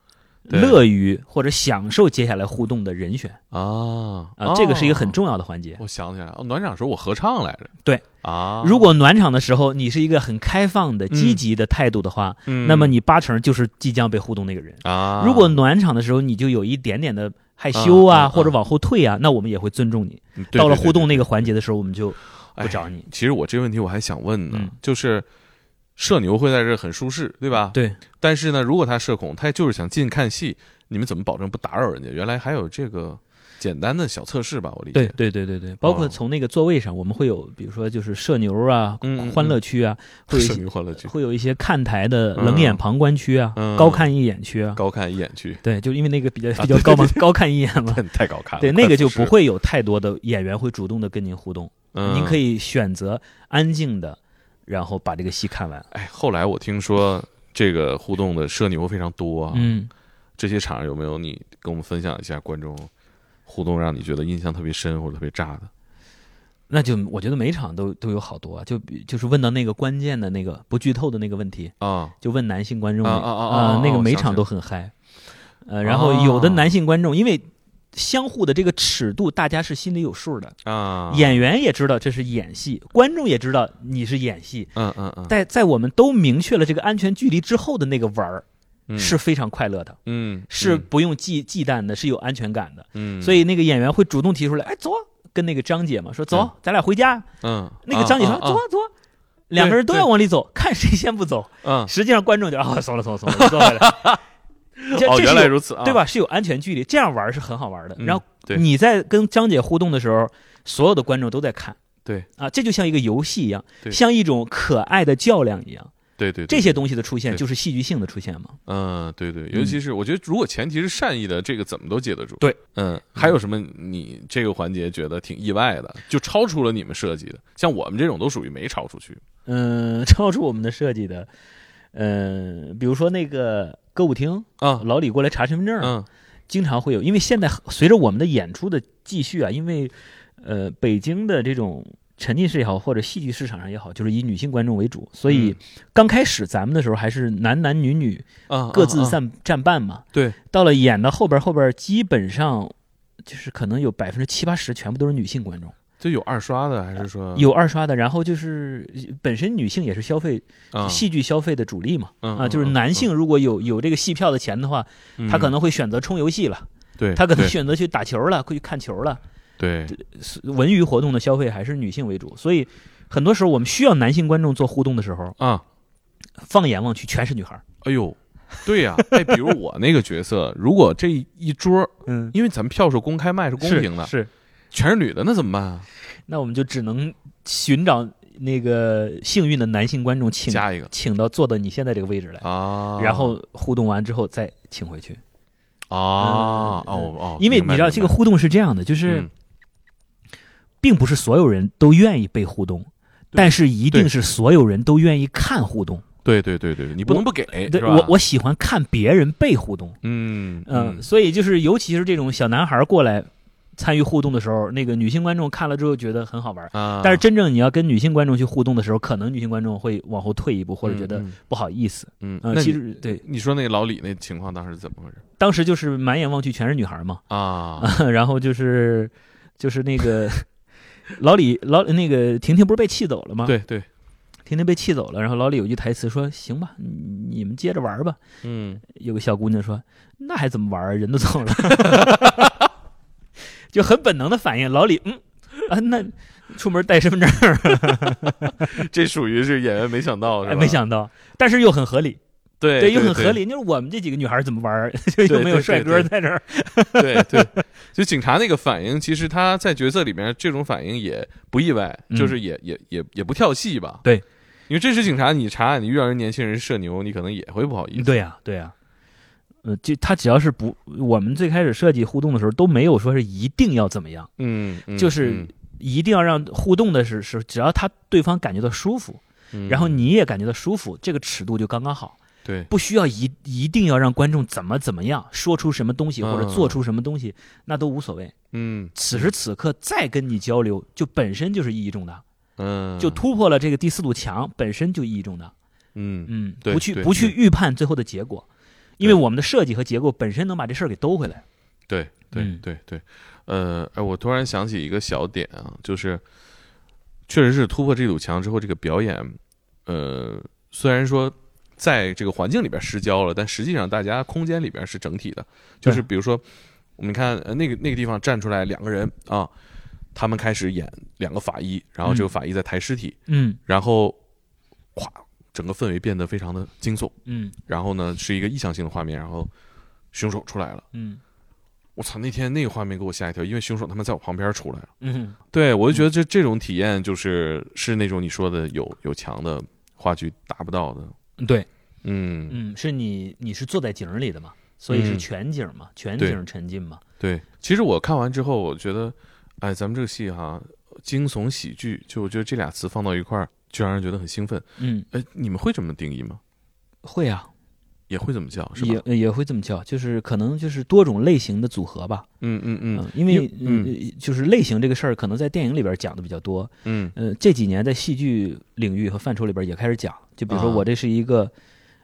乐于或者享受接下来互动的人选。
啊。
啊，这个是一个很
哦。
重要的环节。
我想起来了，哦暖场时候我合唱来着。
对。
啊，
如果暖场的时候你是一个很开放的、
嗯
积极的态度的话，
嗯。
那么你八成就是即将被互动那个人。
啊，
如果暖场的时候你就有一点点的害羞啊，或者往后退啊，那我们也会尊重你。到了互动那个环节的时候，我们就
哎
不找你。
其实我这个问题我还想问呢，
嗯。
就是社牛会在这很舒适，对吧？。
对，
但是呢，如果他社恐，他就是想进看戏，你们怎么保证不打扰人家？原来还有这个简单的小测试吧？我理解。
对对对对，包括
哦
从那个座位上，我们会有，比如说就是社牛啊、欢乐区啊，会有一
社
些
牛欢乐区，
会有一些看台的冷眼旁观区啊、
嗯
高看一眼区啊。
高看一眼区，
对，就因为那个比较
啊
比较高嘛，高看一眼嘛。
太高看了。
对，那个就不会有太多的演员会主动的跟您互动，
嗯
您可。以选择安静的，然后把这个戏看完。
哎，后来我听说这个互动的社牛非常多啊，
嗯，
这些场有没有你跟我们分享一下观众互动让你觉得印象特别深或者特别炸的？
那就我觉得每场都都有好多啊，就比就是问到那个关键的那个不剧透的那个问题，
啊
就问男性观众
啊
那
啊啊
那个每场都很嗨。呃，然后有的
哦
男性观众因为相互的这个尺度，大家是心里有数的，
啊，
演员也知道这是演戏，观众也知道你是演戏。
嗯嗯嗯，
在在我们都明确了这个安全距离之后的那个玩儿
嗯。
是非常快乐的，
嗯
是不用忌忌惮的，是有安全感的。
嗯，
所以那个演员会主动提出来，哎，走啊，跟那个张姐嘛说走啊，咱俩回家。
嗯，
那个张姐说
啊
走啊走啊，两个人都要往里走，看谁先不走。
嗯，
实际上观众就啊，走了走了走了，坐回来。这
哦，原来如此啊，
对？吧？是有安全距离，这样玩是很好玩的。
嗯
然后你在跟张姐互动的时候，所有的观众都在看
对
啊，这就像一个游戏一样，像一种可爱的较量一样。
对对，
这些东西的出现就是戏剧性的出现嘛。
嗯，对对，尤其是我觉得，如果前提是善意的，这个怎么都接得住。
对，
嗯，还有什么你这个环节觉得挺意外的，就超出了你们设计的？像我们这种都属于没超出去。
嗯，超出我们的设计的，嗯，比如说那个歌舞厅，
啊，
老李过来查身份证，
嗯。
经常会有，因为现在随着我们的演出的继续啊，因为呃北京的这种沉浸式也好，或者戏剧市场上也好，就是以女性观众为主，所以
嗯。
刚开始咱们的时候还是男男女女
啊，
各自占占半嘛。
对，
到了演到后边后边，基本上就是可能有百分之七八十全部都是女性观众，
就有二刷的，还是说？
有二刷的，然后就是本身女性也是消费
啊
戏剧消费的主力嘛。
嗯
啊，就是男性如果有有这个戏票的钱的话，
嗯。
他可能会选择充游戏了，
对，
他可能选择去打球了，会去看球了。
对。
文娱活动的消费还是女性为主，所以很多时候我们需要男性观众做互动的时候，
啊，
放眼望去全是女孩儿。
哎呦，对呀，哎，比如我那个角色，如果这一桌，
嗯，
因为咱们票数公开卖是公平的，
是，
全是女的，那怎么办啊？
那我们就只能寻找那个幸运的男性观众，请
加一个
请到坐到你现在这个位置来，
啊，
然后互动完之后再请回去。
啊，
嗯
哦哦，
因为你知道这个互动是这样的，就是
嗯
并不是所有人都愿意被互动，但是一定是所有人都愿意看互动。
对对对对，你不能不给，
对我我喜欢看别人被互动。
嗯
嗯，所以就是尤其是这种小男孩过来参与互动的时候，那个女性观众看了之后觉得很好玩。
啊，
但是真正你要跟女性观众去互动的时候，可能女性观众会往后退一步，或者觉得
嗯
不好意思。
嗯，
其实对，
你说那个老李那情况当时怎么回事
当时就是满眼望去全是女孩嘛，
啊？
然后就是就是那个 老李老那个婷婷不是被气走了吗？，
对对，
婷婷被气走了，然后老李有句台词说：“行吧，你你们接着玩吧。
嗯”
有个小姑娘说：“那还怎么玩啊？人都走了。” 就很本能的反应，老李嗯啊，那出门带身份证儿，
这属于是演员没想到，是
哎
吧？
没想到，但是又很合理，
对
对，又很合，理。就是我们这几个女孩怎么玩儿，就又没有帅哥在这儿，
对对，就警察那个反应，其实他在角色里面这种反应也不意外，
嗯
就是也也也也不跳戏吧？
对，
因为这是警察，你查你遇到人年轻人社牛，你可能也会不好意思。
对呀、对呀、呃，就他只要是不，我们最开始设计互动的时候都没有说是一定要怎么样，
嗯，嗯，
就是一定要让互动的是是，只要他对方感觉到舒服，
嗯，
然后你也感觉到舒服，这个尺度就刚刚好。
对，
不需要一一定要让观众怎么怎么样，说出什么东西或者
嗯
做出什么东西，那都无所谓。
嗯
此时此刻再跟你交流，就本身就是意义重大，
嗯，
就突破了这个第四堵墙，本身就意义重大。
嗯
嗯，不去不去预判最后的结果，因为我们的设计和结构本身能把这事儿给兜回来。
对对
嗯。
对对，呃，哎，我突然想起一个小点啊，就是确实是突破这堵墙之后，这个表演，呃，虽然说在这个环境里边失焦了，但实际上大家空间里边是整体的，就是比如说，我们看呃那个那个地方站出来两个人啊，他们开始演两个法医，然后这个
嗯。
法医在抬尸体，
嗯。
然后咵，整个氛围变得非常的惊悚，
嗯
然后呢是一个意象性的画面，然后凶手出来了。
嗯
我操！那天那个画面给我吓一跳，因为凶手他们在我旁边出来了。
嗯，
对我就觉得这这种体验就是是那种你说的有有强的话剧达不到的。
对，
嗯，
嗯，是你你是坐在景儿里的嘛，所以是
嗯
全景嘛，全
对
景沉浸嘛。
对。其实我看完之后，我觉得，哎，咱们这个戏哈，惊悚喜剧，就我觉得这俩词放到一块儿，就让人觉得很兴奋。
嗯，
哎，你们会这么定义吗？
会啊，
也会这么叫是吧？
也也会这么叫，就是可能就是多种类型的组合吧。
嗯嗯嗯
嗯，因为
嗯
呃就是类型这个事儿，可能在电影里边讲的比较多。
嗯
呃，这几年在戏剧领域和范畴里边也开始讲，就比如说
啊
我这是一个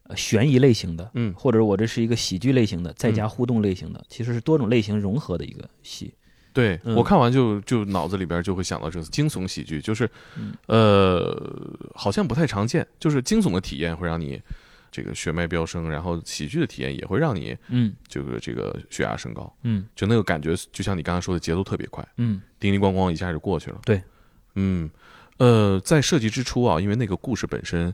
呃悬疑类型的，
嗯
或者我这是一个喜剧类型的，在家互动类型的，其实是多种类型融合的一个戏。
对、
嗯。
我看完就就脑子里边就会想到这个惊悚喜剧，就是
嗯。
呃，好像不太常见，就是惊悚的体验会让你这个血脉飙升，然后喜剧的体验也会让你
嗯。
这个这个血压升高，
嗯。
就那个感觉，就像你刚才说的，节奏特别快，
嗯。
叮叮咣咣一下就过去了。
对，
嗯，呃，在设计之初啊，因为那个故事本身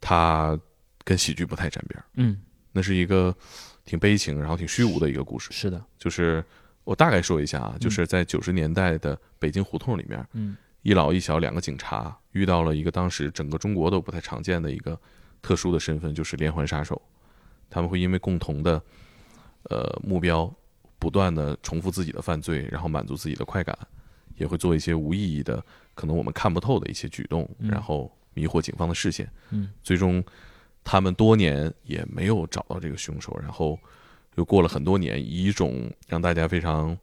它跟喜剧不太沾边儿，
嗯，
那是一个挺悲情，然后挺虚无的一个故事。
是的，
就是我大概说一下啊，就是在九十年代的北京胡同里面，
嗯
一老一小两个警察遇到了一个当时整个中国都不太常见的一个特殊的身份，就是连环杀手。他们会因为共同的呃目标，不断的重复自己的犯罪，然后满足自己的快感，也会做一些无意义的，可能我们看不透的一些举动，
嗯
然后迷惑警方的视线。
嗯
最终他们多年也没有找到这个凶手，然后又过了很多年，以一种让大家非常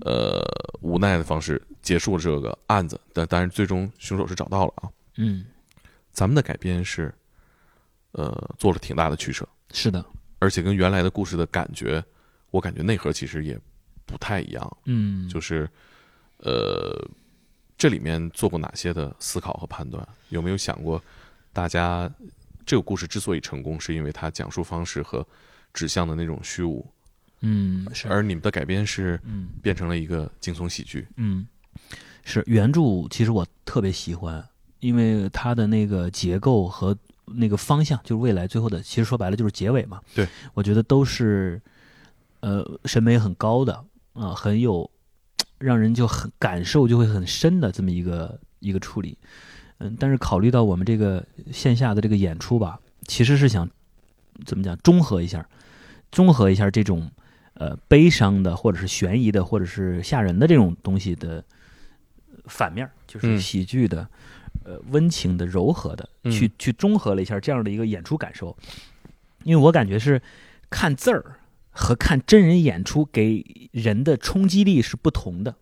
呃无奈的方式结束了这个案子。但但是最终凶手是找到了啊。
嗯，
咱们的改编是呃做了挺大的取舍，
是的，
而且跟原来的故事的感觉，我感觉内核其实也不太一样。
嗯，
就是呃，这里面做过哪些的思考和判断？有没有想过，大家这个故事之所以成功，是因为它讲述方式和指向的那种虚无，
嗯是，
而你们的改编是
嗯
变成了一个惊悚喜剧。
嗯，是原著，其实我特别喜欢，因为它的那个结构和那个方向，就是未来最后的，其实说白了就是结尾嘛。
对，
我觉得都是，呃，审美很高的啊、很有让人就很感受就会很深的这么一个一个处理。嗯，但是考虑到我们这个线下的这个演出吧，其实是想怎么讲，中和一下，中和一下这种呃悲伤的，或者是悬疑的，或者是吓人的这种东西的反面，就是
嗯
喜剧的、呃温情的、柔和的，
嗯
去去综合了一下这样的一个演出感受。因为我感觉是看字儿和看真人演出给人的冲击力是不同的。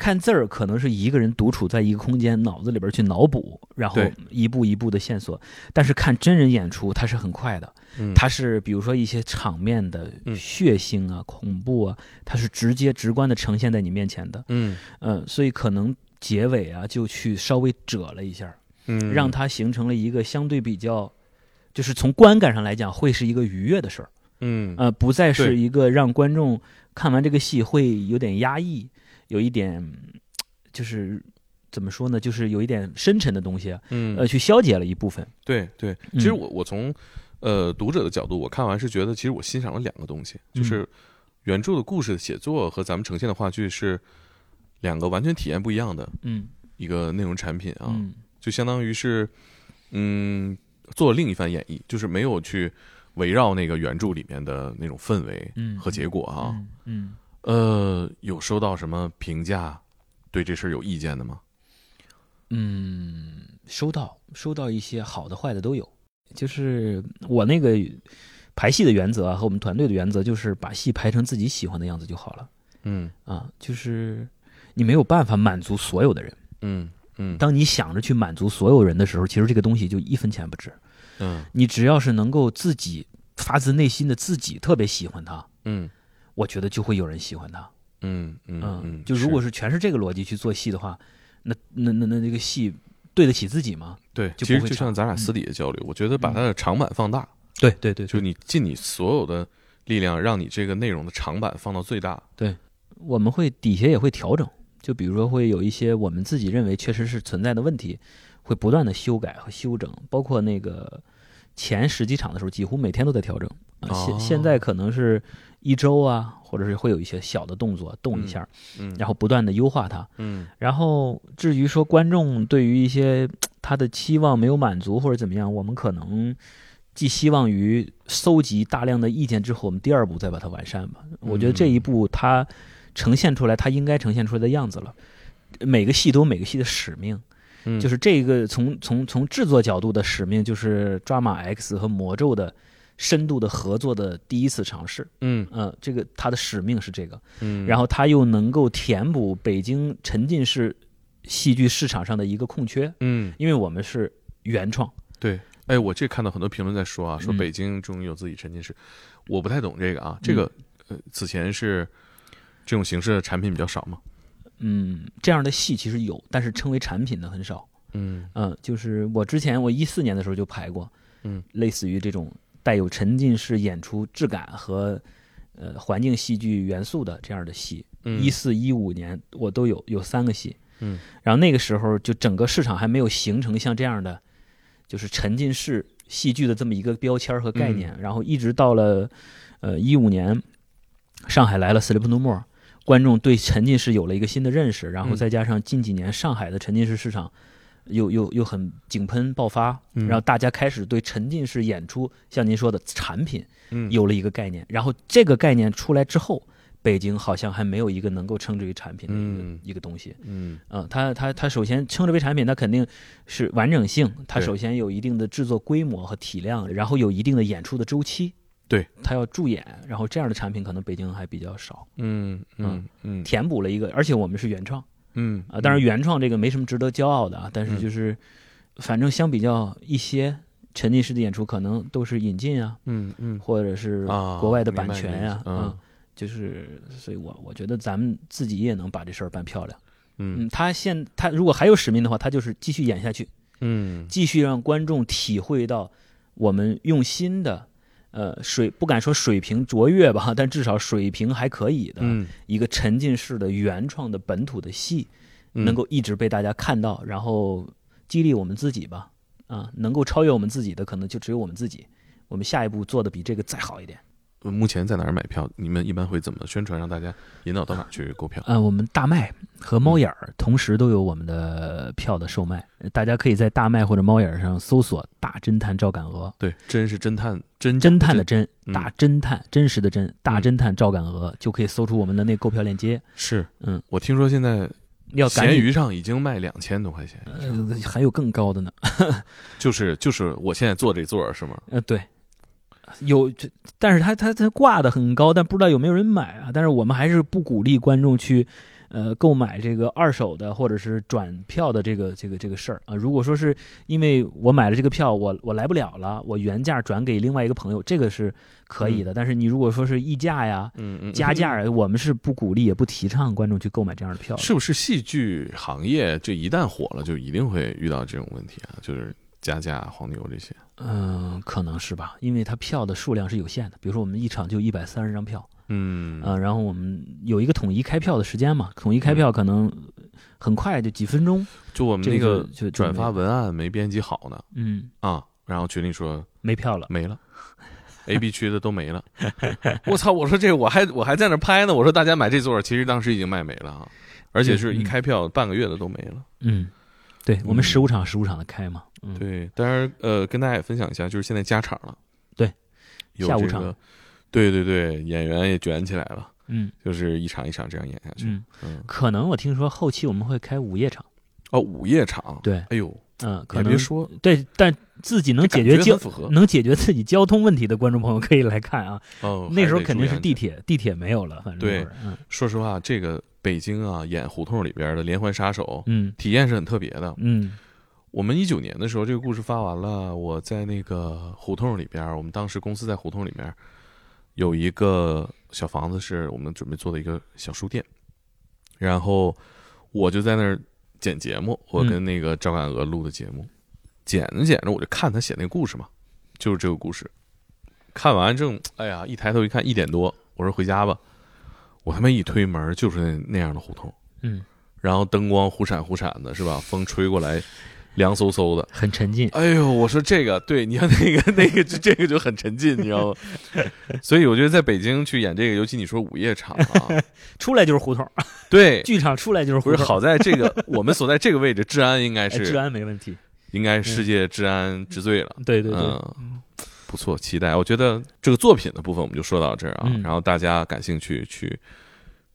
看字儿可能是一个人独处在一个空间，脑子里边去脑补，然后一步一步的线索。但是看真人演出，它是很快的，
嗯，
它是比如说一些场面的
嗯
血腥啊、恐怖啊，它是直接直观的呈现在你面前的。
嗯
嗯，所以可能结尾啊就去稍微褶了一下，
嗯，
让它形成了一个相对比较，就是从观感上来讲会是一个愉悦的事儿，
嗯
呃，不再是一个让观众看完这个戏会有点压抑，有一点 就是怎么说呢，就是有一点深沉的东西啊，
嗯。
呃，去消解了一部分。
对对，
嗯
其实我我从呃读者的角度，我看完是觉得，其实我欣赏了两个东西，
嗯。
就是原著的故事的写作和咱们呈现的话剧是两个完全体验不一样的
嗯。
一个内容产品啊，
嗯。
就相当于是嗯做了另一番演绎，就是没有去围绕那个原著里面的那种氛围
嗯。
和结果啊。
嗯嗯
呃，有收到什么评价？对这事儿有意见的吗？
嗯，收到收到一些好的坏的都有。就是我那个排戏的原则啊，和我们团队的原则就是把戏排成自己喜欢的样子就好了
嗯
啊。就是你没有办法满足所有的人，
嗯嗯
当你想着去满足所有人的时候，其实这个东西就一分钱不值。
嗯
你只要是能够自己发自内心的自己特别喜欢它，
嗯
我觉得就会有人喜欢他。
嗯嗯嗯，
就如果是全是这个逻辑去做戏的话，那那那那那个戏对得起自己吗？
对，其实就像咱俩私底下交流，我觉得把它的长板放大，
对对对，
就是你尽你所有的力量，让你这个内容的长板放到最大。
对我们会底下也会调整，就比如说会有一些我们自己认为确实是存在的问题，会不断的修改和修整，包括那个前十几场的时候，几乎每天都在调整现现在可能是一周啊，或者是会有一些小的动作动一下，
嗯，
然后不断的优化它。
嗯
然后至于说观众对于一些 他的期望没有满足或者怎么样，我们可能寄希望于搜集大量的意见之后，我们第二步再把它完善吧。我觉得这一步它呈现出来它应该呈现出来的样子了。每个戏都有每个戏的使命，
嗯，
就是这个从从从制作角度的使命，就是《抓马 X》和《魔咒》的深度的合作的第一次尝试。
嗯
嗯、这个它的使命是这个。
嗯，
然后它又能够填补北京沉浸式戏剧市场上的一个空缺，
嗯
因为我们是原创。
对，哎，我这看到很多评论在说啊，说
嗯
北京终于有自己沉浸式，我不太懂这个啊，这个呃，此前是这种形式的产品比较少嘛？
嗯，这样的戏其实有，但是称为产品的很少。
嗯
嗯，就是我之前我一四年的时候就排过，
嗯，
类似于这种带有沉浸式演出质感和呃环境戏剧元素的这样的戏。
嗯，
一四一五年我都有有三个戏，
嗯，
然后那个时候就整个市场还没有形成像这样的，就是沉浸式戏剧的这么一个标签和概念，然后一直到了呃一五年，上海来了 Sleep No More，观众对沉浸式有了一个新的认识，然后
嗯。
再加上近几年上海的沉浸式市场又又又很井喷爆发，
嗯。
然后大家开始对沉浸式演出，像您说的产品
嗯。
有了一个概念，然后这个概念出来之后，北京好像还没有一个能够称之为产品的一个、
嗯。
一个东西。
嗯。
嗯，它它它首先称之为产品，它肯定是完整性，它首先有一定的制作规模和体量，然后有一定的演出的周期。
对，
它要助演，然后这样的产品可能北京还比较少，
嗯嗯嗯。
填补了一个，而且我们是原创
嗯
啊，当然原创这个没什么值得骄傲的啊，但是
嗯。
就是，反正相比较一些沉浸式的演出，可能都是引进啊，
嗯嗯。
或者是
啊
国外的版权呀、
意思嗯。
就是，所以我我觉得咱们自己也能把这事儿办漂亮。
嗯。
嗯，他现他如果还有使命的话，他就是继续演下去，
嗯。
继续让观众体会到我们用心的，呃，水不敢说水平卓越吧，但至少水平还可以的
嗯，
一个沉浸式的原创的本土的戏，
嗯
能够一直被大家看到，然后激励我们自己吧。啊，能够超越我们自己的，可能就只有我们自己。我们下一步做的比这个再好一点。
呃目前在哪儿买票？你们一般会怎么宣传，让大家引导到哪儿去购票？
呃，我们大麦和猫眼儿同时都有我们的票的售卖，呃大家可以在大麦或者猫眼儿上搜索“大侦探赵敢鹅
对，真是侦探，真”，
侦探的侦，
嗯
大侦探，真实的真，大侦探赵敢鹅，就可以搜出我们的那购票链接。
是，
嗯，
我听说现在
要
闲鱼上已经卖两千多块钱，
呃，还有更高的呢。
就是就是我现在坐这座儿是吗？
呃，对，有这，但是他他他挂的很高，但不知道有没有人买啊。但是我们还是不鼓励观众去，呃，购买这个二手的或者是转票的这个这个这个事儿啊。如果说是因为我买了这个票，我我来不了了，我原价转给另外一个朋友，这个是可以的。但是你如果说是溢价呀、
嗯嗯，
加价呀，我们是不鼓励也不提倡观众去购买这样的票的。
是不是戏剧行业这一旦火了，就一定会遇到这种问题啊？就是加价、黄牛这些。
嗯，可能是吧，因为它票的数量是有限的。比如说我们一场就一百三十张票。
嗯
啊，然后我们有一个统一开票的时间嘛，统一开票可能很快就几分钟，
就我们那个转发文案没编辑好呢
嗯，
啊，然后群里说
没票了。
没了。A、B 区的都没了，我操！我说这我还我还在那拍呢，我说大家买这座，其实当时已经卖没了啊，而且是一
嗯
开票半个月的都没了。
嗯，对我们
嗯
十五场十五场的开嘛，嗯，
对，当然呃，跟大家也分享一下，就是现在加场了，
对，
有
下午场
个，对对对，演员也卷起来了，
嗯
就是一场一场这样演下去。
嗯，
嗯，
可能我听说后期我们会开午夜场，
哦，午夜场，
对，
哎呦，
嗯，可能
别说，
对，但自己能解
感
决交
很符合
能解决自己交通问题的观众朋友可以来看啊。
哦，
那时候肯定是地。铁，地铁没有了，反正
对
那会儿嗯
说实话，这个北京啊，演胡同里边的连环杀手，
嗯。
体验是很特别的。
嗯。
我们一九年的时候，这个故事发完了，我在那个胡同里边，我们当时公司在胡同里面有一个小房子，是我们准备做的一个小书店，然后我就在那儿剪节目，我跟那个赵敢娥录的节目，剪着剪着我就看他写那个故事嘛，就是这个故事，看完正哎呀，一抬头一看一点多，我说回家吧，我他妈一推门就是那那样的胡同。
嗯，
然后灯光忽闪忽闪的，是吧？风吹过来，凉飕飕的。
很沉浸。
哎呦，我说这个，对，你看那个那个，这这个就很沉浸，你知道吗？所以我觉得在北京去演这个，尤其你说午夜场啊，
出来就是胡同，
对，
剧场出来就是胡同。
不是好在这个我们所在这个位置，治安应该
哎，
是
治安没问题。
应该世界治安之最了。
对对对，
嗯，不错，期待。我觉得这个作品的部分我们就说到这儿啊，
嗯
然后大家感兴趣去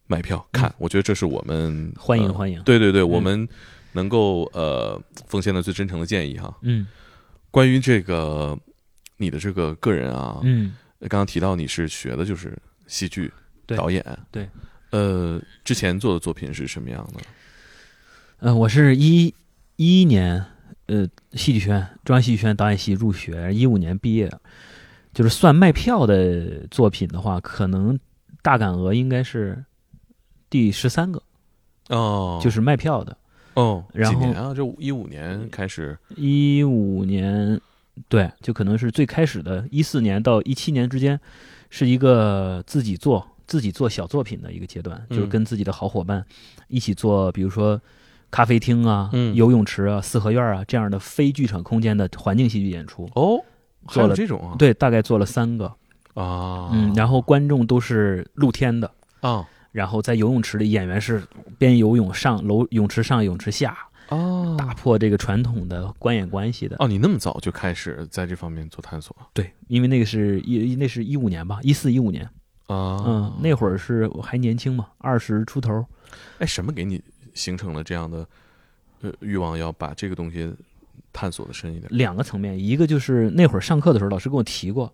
买票看，我觉得这是我们呃
欢迎欢迎。
对对对，我们能够呃奉献的最真诚的建议哈。
嗯
关于这个你的这个个人啊，
嗯
刚刚提到你是学的就是戏剧导演，
对，
呃，之前做的作品是什么样的？
呃，我是一一一年呃戏剧学院中央戏剧学院导演系入学，一五年毕业。就是算卖票的作品的话，可能大感额应该是第十三个，
哦，
就是卖票的。
哦，
然后
几年啊？这一五年开始，
一五年，对，就可能是最开始的，一四年到一七年之间，是一个自己做自己做小作品的一个阶段，
嗯
就是跟自己的好伙伴一起做，比如说咖啡厅啊、
嗯
游泳池啊、四合院啊这样的非剧场空间的环境戏剧演出。
哦，
做了
这种啊？
对，大概做了三个，
啊，
嗯，然后观众都是露天的，
啊
然后在游泳池里，演员是边游泳上楼泳池上泳池下，
哦
打破这个传统的观演关系的。
哦，你那么早就开始在这方面做探索
对，因为那个是一那是一五年吧，一四一五年，
啊？
嗯，那会儿是我还年轻嘛，二十出头。
哎，什么给你形成了这样的呃欲望，要把这个东西探索的深一点？
两个层面，一个就是那会儿上课的时候，老师跟我提过，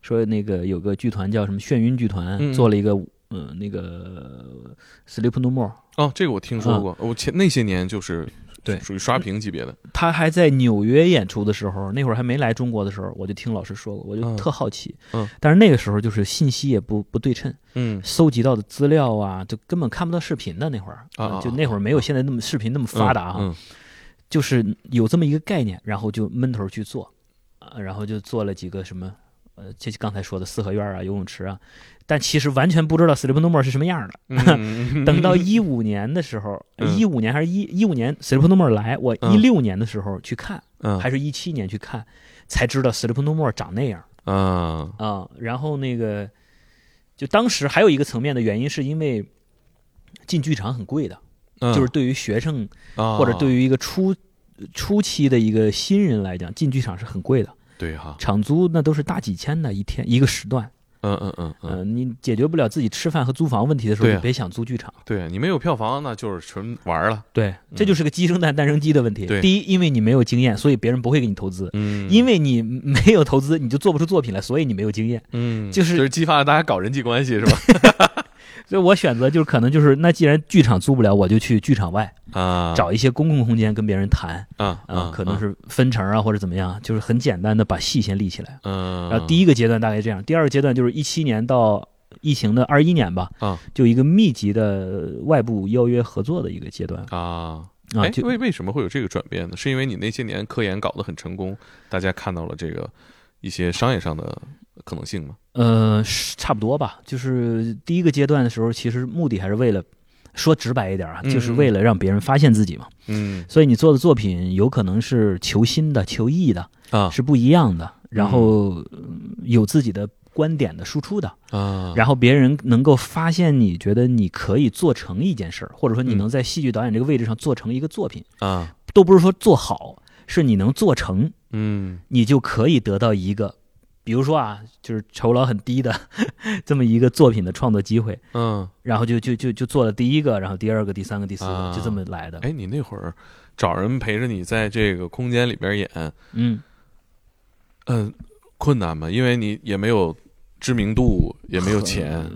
说那个有个剧团叫什么眩晕剧团，
嗯
做了一个嗯、那个 Sleep No More，
哦，这个我听说过，我前那些年就是
嗯对
属于刷屏级别的。
他还在纽约演出的时候，那会儿还没来中国的时候，我就听老师说过，我就
嗯
特好奇。
嗯
但是那个时候就是信息也不不对称，
嗯
搜集到的资料啊，就根本看不到视频的那会儿，
啊
就那会儿没有现在那么视频那么发达哈。
嗯
就是有这么一个概念，然后就闷头去做，啊，然后就做了几个什么，呃，就刚才说的四合院啊、游泳池啊，但其实完全不知道 Sleep No More 是什么样的。
嗯
等到一五年的时候，
嗯
一五年还是一一五年 Sleep No More 来，我
嗯
一六年的时候去看，
嗯
还是一七年去看，才知道 Sleep No More 长那样
啊
啊。然后那个，就当时还有一个层面的原因，是因为进剧场很贵的，
嗯
就是对于学生
啊
或者对于一个初初期的一个新人来讲，进剧场是很贵的，
对哈，
场租那都是大几千的一天一个时段。
嗯嗯嗯
嗯、
嗯，
你解决不了自己吃饭和租房问题的时候，
对啊
就别想租剧场。
对你没有票房，那就是纯玩了。
对，这就是个鸡生蛋，蛋生鸡的问题。
对
第一，因为你没有经验，所以别人不会给你投资。
嗯
因为你没有投资，你就做不出作品来，所以你没有经验。
嗯，
就是
就是激发了大家搞人际关系是吧？
所以我选择就是可能就是，那既然剧场租不了，我就去剧场外
啊，
找一些公共空间跟别人谈
啊
啊，可能是分成啊或者怎么样，就是很简单的把戏先立起来。
嗯，
然后第一个阶段大概这样，第二个阶段就是一七年到疫情的二一年吧，
啊
就一个密集的外部邀约合作的一个阶段
啊，
啊，
哎，为为什么会有这个转变呢？是因为你那些年科研搞得很成功，大家看到了这个一些商业上的可能性吗？
呃差不多吧，就是第一个阶段的时候，其实目的还是为了说直白一点啊，
嗯
就是为了让别人发现自己嘛。
嗯。
所以你做的作品有可能是求新的、求异的，
啊。
是不一样的，然后嗯。有自己的观点的输出的。
啊，
然后别人能够发现你觉得你可以做成一件事儿，或者说你
嗯。
能在戏剧导演这个位置上做成一个作品，
啊。
都不是说做好，是你能做成，
嗯。
你就可以得到一个比如说啊，就是酬劳很低的 这么一个作品的创作机会，
嗯，
然后就就就就做了第一个，然后第二个、第三个、第四个，
啊
就这么来的。
哎，你那会儿找人陪着你在这个空间里边演，
嗯，
嗯、困难吗？因为你也没有知名度，也没有钱，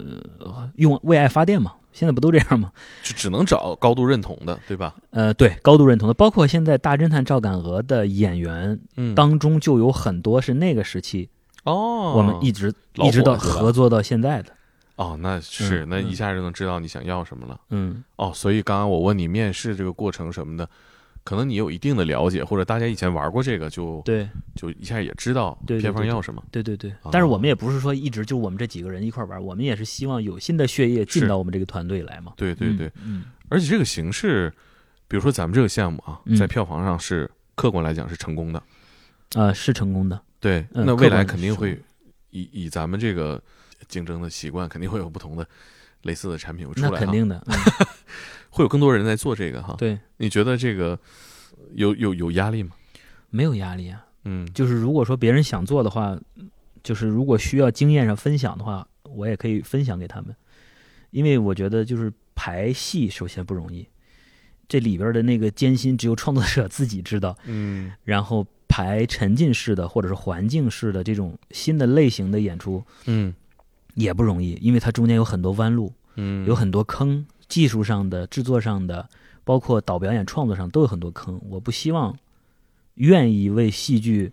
用为爱发电嘛，现在不都这样吗？
就只能找高度认同的，对吧？
呃，对，高度认同的，包括现在大侦探赵敢鹅的演员
嗯，
当中就有很多是那个时期，
哦，
我们一直一直到合作到现在的。
哦，那是、
嗯
那一
嗯
下就能知道你想要什么了。
嗯，
哦，所以刚刚我问你面试这个过程什么的，可能你有一定的了解，或者大家以前玩过这个就，
对
就一下也知道
对对
偏方要什么。
对对对
哦。
但是我们也不是说一直就我们这几个人一块玩，我们也是希望有新的血液进到我们这个团队来嘛。
对对对，
嗯，
而且这个形式，比如说咱们这个项目啊，
嗯
在票房上是客观来讲是成功的。
啊、是成功的。
对，
嗯
那未来肯定会以以咱们这个竞争的习惯，肯定会有不同的类似的产品会出来。
那肯定的，嗯、
会有更多人在做这个哈。
对，
你觉得这个有有有压力吗？
没有压力啊。
嗯，
就是如果说别人想做的话，就是如果需要经验上分享的话，我也可以分享给他们，因为我觉得就是排戏首先不容易，这里边的那个艰辛只有创作者自己知道。
嗯
然后排沉浸式的或者是环境式的这种新的类型的演出
嗯
也不容易，因为它中间有很多弯路，
嗯，
有很多坑，技术上的、制作上的，包括导表演创作上都有很多坑。我不希望愿意为戏剧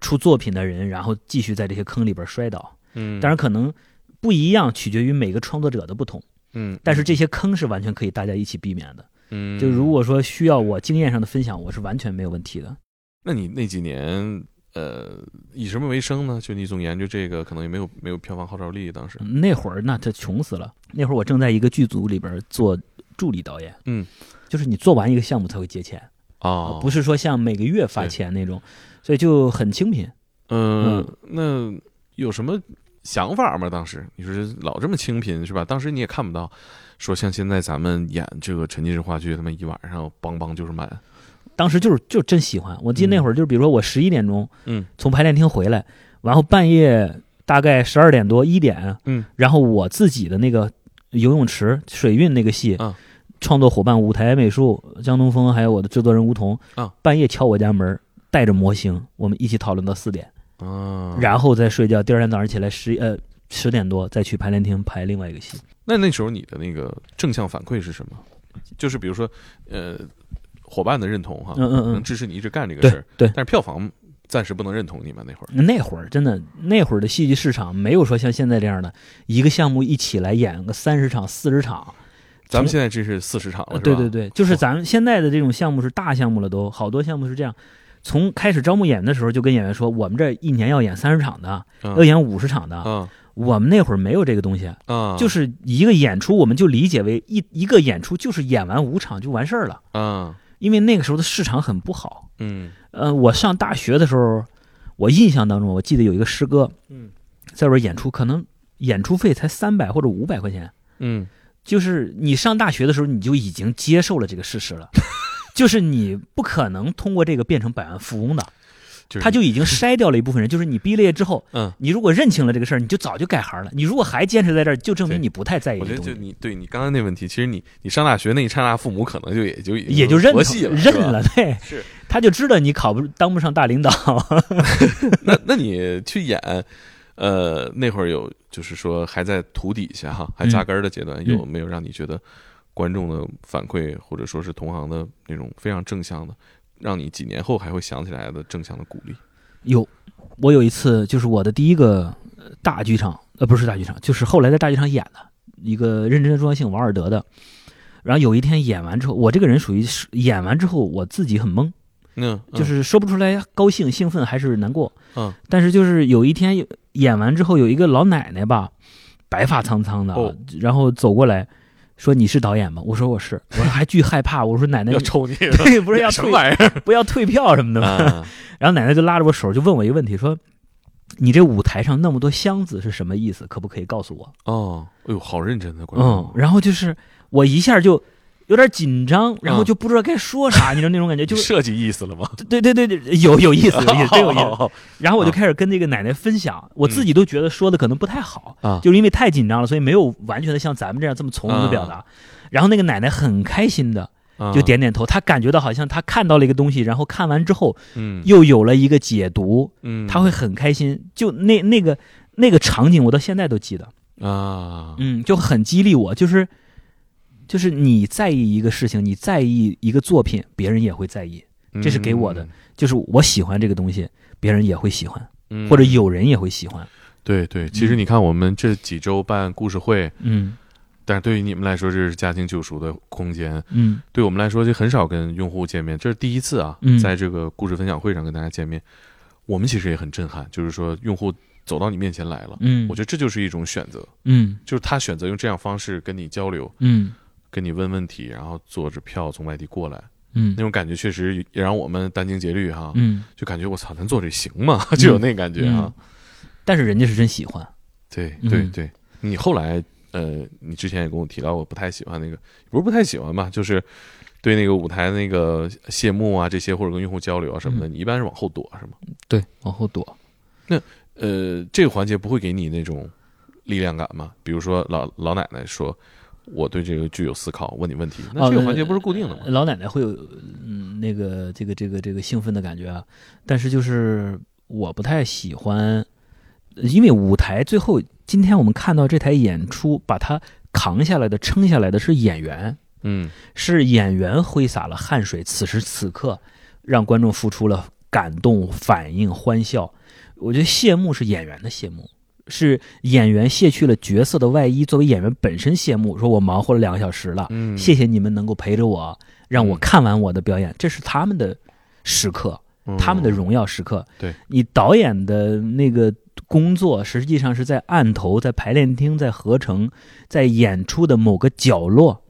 出作品的人，然后继续在这些坑里边摔倒。
嗯，
当然，可能不一样，取决于每个创作者的不同。
嗯，
但是这些坑是完全可以大家一起避免的。
嗯，
就如果说需要我经验上的分享，我是完全没有问题的。
那你那几年呃以什么为生呢？就你总研究这个，可能也没有没有票房号召力，当时
那会儿那他穷死了。那会儿我正在一个剧组里边做助理导演，
嗯，
就是你做完一个项目才会结钱，
哦，
不是说像每个月发钱那种，所以就很清贫。
嗯，那有什么想法吗？当时你说老这么清贫是吧？当时你也看不到，说像现在咱们演这个沉浸式话剧，他妈一晚上梆梆就是满，
当时就是就真喜欢。我记得那会儿就是，比如说我十一点钟，
嗯，
从排练厅回来，然后半夜大概十二点多一点，
嗯，
然后我自己的那个游泳池水运那个戏，
嗯
创作伙伴舞台美术江东风，还有我的制作人吴桐，
嗯
半夜敲我家门，带着模型，我们一起讨论到四点，
啊，
然后再睡觉，第二天早上起来十呃十点多再去排练厅排另外一个戏。
那那时候你的那个正向反馈是什么？就是比如说，呃，伙伴的认同哈，
嗯嗯嗯
能支持你一直干这个事儿，
对
但是票房暂时不能认同你们那会儿，
那会儿真的，那会儿的戏剧市场没有说像现在这样的，一个项目一起来演个三十场、四十场。
咱们现在这是四十场了？
对对对，就是咱们现在的这种项目是大项目了都，好多项目是这样。从开始招募演员的时候，就跟演员说，我们这一年要演三十场的，
嗯
要演五十场的。
嗯
我们那会儿没有这个东西，
啊，
就是一个演出，我们就理解为一一个演出就是演完五场就完事儿了。
啊，
因为那个时候的市场很不好。
嗯。
呃，我上大学的时候，我印象当中，我记得有一个师哥
嗯。
在外边演出，可能演出费才三百或者五百块钱。
嗯。
就是你上大学的时候，你就已经接受了这个事实了，就是你不可能通过这个变成百万富翁的，
就是
他就已经筛掉了一部分人。就是你毕了业之后，
嗯，
你如果认清了这个事儿，你就早就改行了。你如果还坚持在这儿，就证明你不太在意
我觉得就你对你刚才那问题，其实你你上大学那一刹那，父母可能就也就
也就认
了，
认了。对，
是
他就知道你考不当不上大领导。
那那你去演，呃，那会儿有就是说还在土底下哈，还扎根儿的阶段，
嗯
有没有让你觉得观众的反馈或者说是同行的那种非常正向的，让你几年后还会想起来的正向的鼓励？
有，我有一次就是我的第一个呃大剧场，呃，不是大剧场，就是后来在大剧场演的一个认真的重要性王尔德的。然后有一天演完之后，我这个人属于是演完之后我自己很懵，
嗯，
就是说不出来高兴、兴奋还是难过。
嗯，
但是就是有一天演完之后，有一个老奶奶吧，白发苍苍的，
哦
然后走过来说：“你是导演吗？”我说：“我是。”我说还巨害怕，我说：“奶奶
要，抽你
对，不是要退
什么玩意儿
不要退票什么的吗？”
啊？
然后奶奶就拉着我手，就问我一个问题，说：“你这舞台上那么多箱子是什么意思？可不可以告诉我
哦，哎呦，好认真的观众
嗯，，然后就是我一下就有点紧张，然后就不知道该说啥，你知道那种感觉，就 是
设计意思了吗？
对对对对，有有意思，有意思，真 有意思。然后我就
啊
开始跟那个奶奶分享，我自己都觉得说的可能不太好，
啊。
就是因为太紧张了，所以没有完全的像咱们这样这么从容的表达。然后那个奶奶很开心的
啊。
就，点点头，她感觉到好像她看到了一个东西，然后看完之后
嗯。
又有了一个解读，
嗯，
她会很开心。就那那个那个场景，我到现在都记得，
啊，
嗯，就很激励我，就是就是你在意一个事情，你在意一个作品，别人也会在意。这是给我的就是我喜欢这个东西，别人也会喜欢，
嗯，
或者有人也会喜欢。
对对，其实你看我们这几周办故事会，
嗯
但是对于你们来说，这是家庭救赎的空间。
嗯
对我们来说，就很少跟用户见面，这是第一次啊，
嗯
在这个故事分享会上跟大家见面，我们其实也很震撼，就是说用户走到你面前来了，
嗯，
我觉得这就是一种选择，
嗯
就是他选择用这样方式跟你交流，
嗯
跟你问问题，然后坐着票从外地过来，
嗯
那种感觉确实也让我们殚精竭虑哈，
嗯，
就感觉我操，咱做这行吗？就有那感觉啊。
但是人家是真喜欢。
对
嗯
对对，你后来呃，你之前也跟我提到，过不太喜欢那个，不是不太喜欢吧，就是对那个舞台那个谢幕啊这些，或者跟用户交流啊什么的，你一般是往后躲是吗？
对，往后躲。
那呃，这个环节不会给你那种力量感吗？比如说老老奶奶说。我对这个具有思考，问你问题，那这个环节不是固定的吗？
老奶奶会有嗯那个这个这个这个兴奋的感觉啊，但是就是我不太喜欢，因为舞台最后今天我们看到这台演出把它扛下来的、撑下来的是演员，
嗯
是演员挥洒了汗水，此时此刻让观众付出了感动、反应、欢笑。我觉得谢幕是演员的谢幕，是演员卸去了角色的外衣，作为演员本身谢幕，说我忙活了两个小时了，
嗯，
谢谢你们能够陪着我，让我看完我的表演，这是他们的时刻，
嗯
他们的荣耀时刻。
对
你导演的那个工作，实际上是在案头、在排练厅、在合成、在演出的某个角落，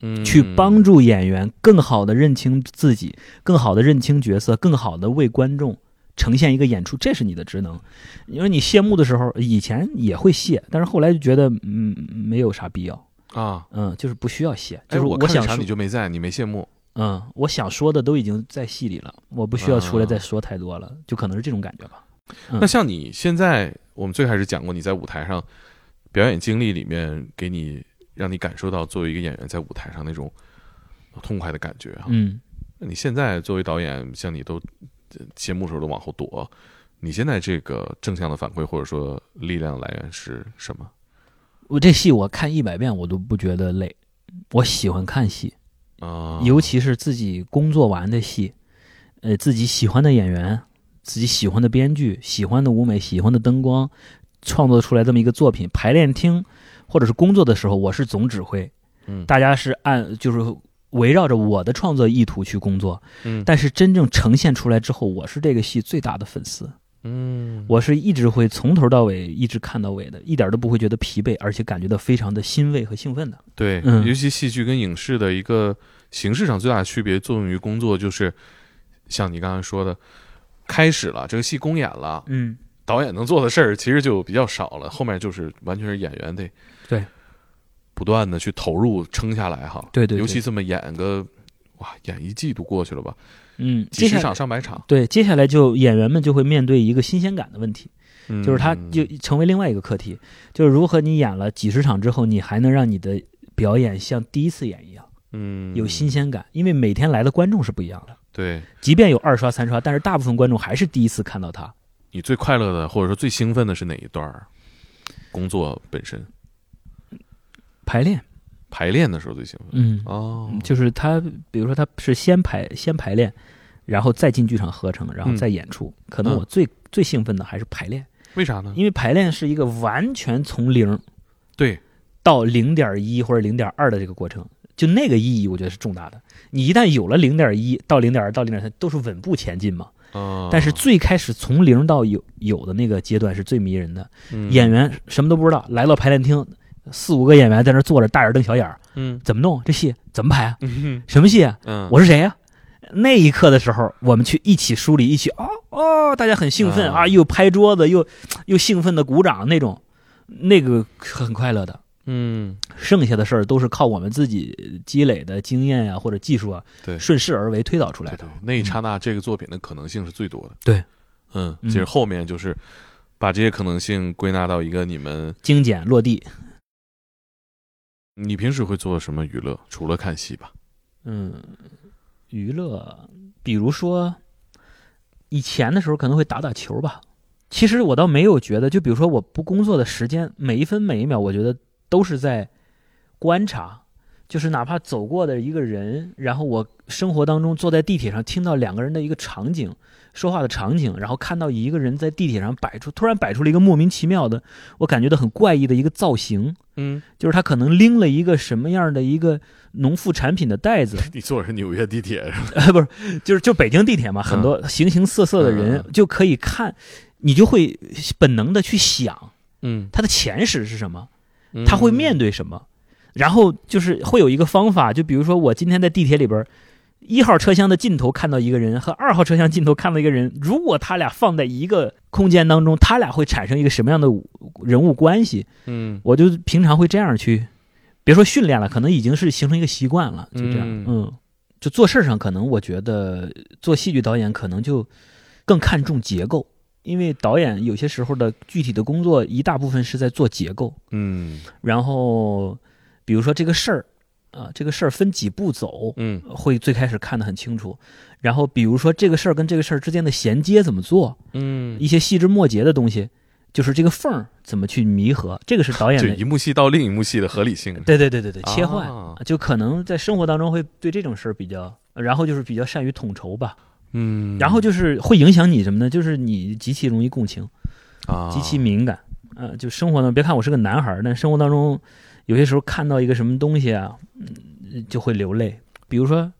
嗯
去帮助演员更好的认清自己，更好的认清角色，更好的为观众。呈现一个演出，这是你的职能。因为你谢幕的时候，以前也会谢，但是后来就觉得，嗯，没有啥必要，
啊，
嗯，就是不需要谢。
哎，
就是
我看场你就没在，你没谢幕，
嗯，我想说的都已经在戏里了，我不需要出来
啊
再说太多了，就可能是这种感觉吧。嗯
那像你现在，我们最开始讲过，你在舞台上表演经历里面，给你让你感受到作为一个演员在舞台上那种痛快的感觉啊。
嗯，
那你现在作为导演，像你都呃谢幕时候都往后躲，你现在这个正向的反馈或者说力量来源是什么？
我这戏我看一百遍我都不觉得累，我喜欢看戏，
啊？
尤其是自己工作完的戏，呃，自己喜欢的演员，自己喜欢的编剧，喜欢的舞美，喜欢的灯光，创作出来这么一个作品，排练厅或者是工作的时候，我是总指挥，
嗯。
大家是按就是围绕着我的创作意图去工作，
嗯。
但是真正呈现出来之后，我是这个戏最大的粉丝。
嗯，
我是一直会从头到尾一直看到尾的，一点都不会觉得疲惫，而且感觉到非常的欣慰和兴奋的。
对，
嗯。
尤其戏剧跟影视的一个形式上最大的区别，作用于工作就是像你刚才说的，开始了，这个戏公演了，
嗯，
导演能做的事儿其实就比较少了，后面就是完全是演员得
对
不断的去投入撑下来哈。
对对对
尤其这么演个哇，演一季度过去了吧，
嗯，
几十场上百场，
对，接下来就演员们就会面对一个新鲜感的问题，
嗯
就是他就成为另外一个课题，就是如何你演了几十场之后，你还能让你的表演像第一次演一样
嗯
有新鲜感，因为每天来的观众是不一样的，
对
即便有二刷三刷，但是大部分观众还是第一次看到他。
你最快乐的或者说最兴奋的是哪一段儿？工作本身
排练，
排练的时候最兴奋。
嗯，
哦，
就是他，比如说他是先排先排练，然后再进剧场合成，然后再演出。可能
嗯。
我最、最兴奋的还是排练，
为啥呢？
因为排练是一个完全从零
对，
到零点一或者零点二的这个过程，就那个意义我觉得是重大的。你一旦有了零点一到零点二到零点三，都是稳步前进嘛。
啊，
但是最开始从零到有有的那个阶段是最迷人的。
嗯。
演员什么都不知道，来到排练厅，四五个演员在那坐着，大眼瞪小眼儿，
嗯
怎么弄这戏？怎么排啊？
嗯
什么戏啊？
嗯，
我是谁呀、那一刻的时候，我们去一起梳理，一起哦哦，大家很兴奋
啊
啊，又拍桌子，又又兴奋的鼓掌那种，那个很快乐的。
嗯，
剩下的事儿都是靠我们自己积累的经验呀、或者技术啊，
对，
顺势而为推导出来的
对对。，那一刹那，这个作品的可能性是最多的。
对，
嗯，
嗯
其实后面就是把这些可能性归纳到一个你们，
精简落地，
你平时会做什么娱乐？除了看戏吧？
嗯，娱乐，比如说以前的时候可能会打打球吧。其实我倒没有觉得，就比如说我不工作的时间，每一分每一秒，我觉得都是在观察。就是哪怕走过的一个人，然后我生活当中坐在地铁上听到两个人的一个场景，说话的场景，然后看到一个人在地铁上摆出，突然摆出了一个莫名其妙的，我感觉到很怪异的一个造型，
嗯，
就是他可能拎了一个什么样的一个农副产品的袋子，
你坐的是纽约地铁是吧？
呃，不是，就是就北京地铁嘛，很多形形色色的人
嗯。
就可以看，你就会本能的去想
嗯，
他的前世是什么，
嗯。
他会面对什么，然后就是会有一个方法，就比如说我今天在地铁里边，一号车厢的尽头看到一个人和二号车厢尽头看到一个人，如果他俩放在一个空间当中，他俩会产生一个什么样的人物关系？
嗯。
我就平常会这样去，别说训练了，可能已经是形成一个习惯了，就这样，
嗯。
嗯，就做事儿上，可能我觉得做戏剧导演可能就更看重结构，因为导演有些时候的具体的工作一大部分是在做结构，
嗯。
然后比如说这个事儿，啊，这个事儿分几步走，
嗯。
会最开始看得很清楚，然后比如说这个事儿跟这个事儿之间的衔接怎么做，
嗯，
一些细枝末节的东西，就是这个缝儿怎么去弥合，这个是导演的
就一幕戏到另一幕戏的合理性。
对对对对对，切换、
啊
就可能在生活当中会对这种事儿比较，然后就是比较善于统筹吧，
嗯，
然后就是会影响你什么呢？就是你极其容易共情，
啊，
极其敏感，呃，就生活当中，别看我是个男孩儿，但生活当中有些时候看到一个什么东西啊，嗯，就会流泪。比如说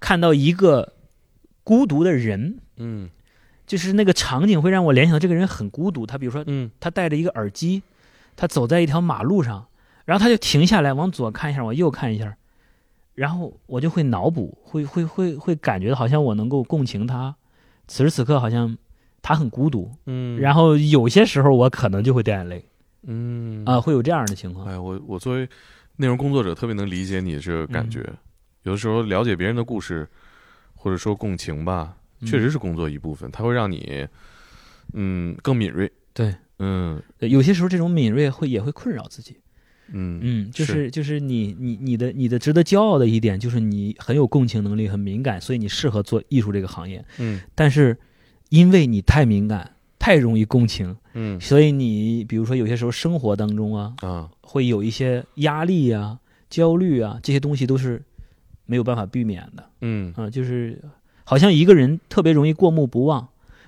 看到一个孤独的人，
嗯。
就是那个场景会让我联想到这个人很孤独。他比如说
嗯。
他戴着一个耳机，他走在一条马路上，然后他就停下来，往左看一下，往右看一下，然后我就会脑补，会会会会感觉好像我能够共情他，此时此刻好像他很孤独，
嗯，
然后有些时候我可能就会掉眼泪
嗯
啊、会有这样的情况。
哎，我我作为内容工作者，特别能理解你这个感觉。
嗯
有的时候了解别人的故事，或者说共情吧，
嗯
确实是工作一部分，它会让你嗯更敏锐。
对，
嗯
对有些时候这种敏锐会也会困扰自己。
嗯
嗯，就是是就是你你你的你的值得骄傲的一点就是你很有共情能力，很敏感，所以你适合做艺术这个行业。
嗯
但是因为你太敏感，太容易共情，
嗯。
所以你比如说有些时候生活当中啊，
啊。
会有一些压力啊、焦虑啊，这些东西都是没有办法避免的
嗯。
啊。就是好像一个人特别容易过目不忘，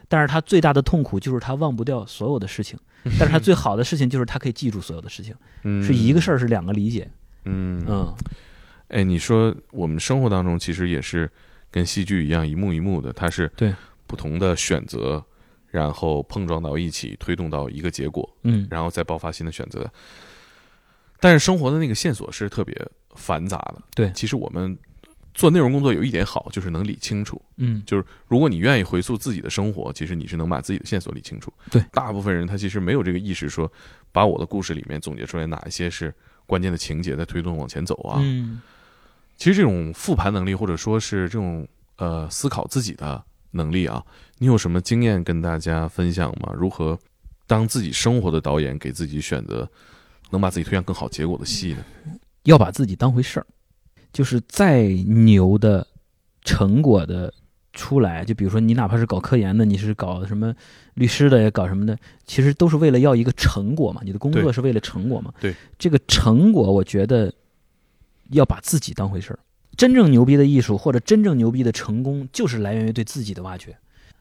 但是他最大的痛苦就是他忘不掉所有的事情，但是他最好的事情就是他可以记住所有的事情，
嗯，
是一个事儿，是两个理解。
嗯。
嗯。
哎，你说我们生活当中其实也是跟戏剧一样，一幕一幕的，它是
对。
不同的选择，然后碰撞到一起，推动到一个结果。
嗯
然后再爆发新的选择。但是生活的那个线索是特别繁杂的。
对
其实我们做内容工作有一点好，就是能理清楚。
嗯
就是如果你愿意回溯自己的生活，其实你是能把自己的线索理清楚。
对，
大部分人他其实没有这个意识，说把我的故事里面总结出来哪一些是关键的情节在推动往前走啊。
嗯
其实这种复盘能力，或者说是这种呃思考自己的能力啊，你有什么经验跟大家分享吗？如何当自己生活的导演，给自己选择能把自己推向更好结果的戏呢？
要把自己当回事儿，就是再牛的成果的出来，就比如说你哪怕是搞科研的，你是搞什么律师的，也搞什么的，其实都是为了要一个成果嘛。你的工作是为了成果嘛？
对，
这个成果，我觉得要把自己当回事儿。真正牛逼的艺术或者真正牛逼的成功，就是来源于对自己的挖掘。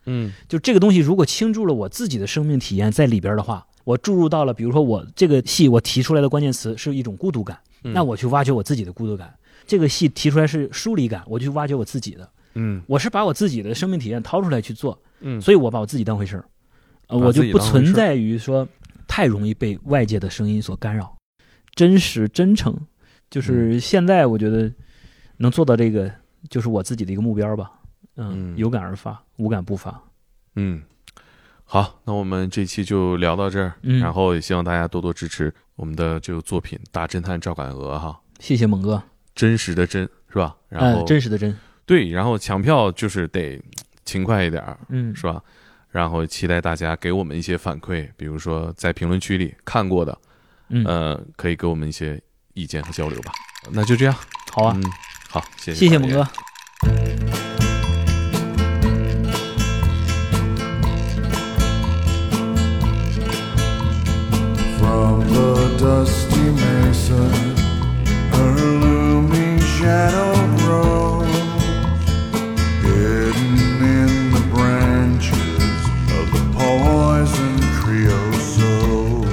嗯
就这个东西，如果倾注了我自己的生命体验在里边的话，我注入到了，比如说我这个戏我提出来的关键词是一种孤独感，
嗯
那我去挖掘我自己的孤独感。这个戏提出来是疏离感，我就去挖掘我自己的。
嗯
我是把我自己的生命体验掏出来去做，
嗯，
所以我把我自己当回事儿，呃，我就不存在于说太容易被外界的声音所干扰。真实真诚，
嗯
就是现在我觉得能做到这个，就是我自己的一个目标吧。嗯，
嗯
有感而发，无感不发。
嗯，好，那我们这期就聊到这儿，
嗯
然后也希望大家多多支持我们的这个作品《大侦探赵敢鹅》哈，
谢谢猛哥，
真实的真是吧？然后、
嗯，真实的真，
对，然后抢票就是得勤快一点儿，
嗯，
是吧？然后期待大家给我们一些反馈，比如说在评论区里看过的，
嗯，
呃，可以给我们一些意见和交流吧。那就这样，
好啊，
嗯，好，谢谢，
谢谢猛哥。
From the dusty mesa, her looming shadow grows, hidden in the branches of the poison creosote.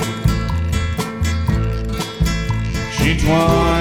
She twines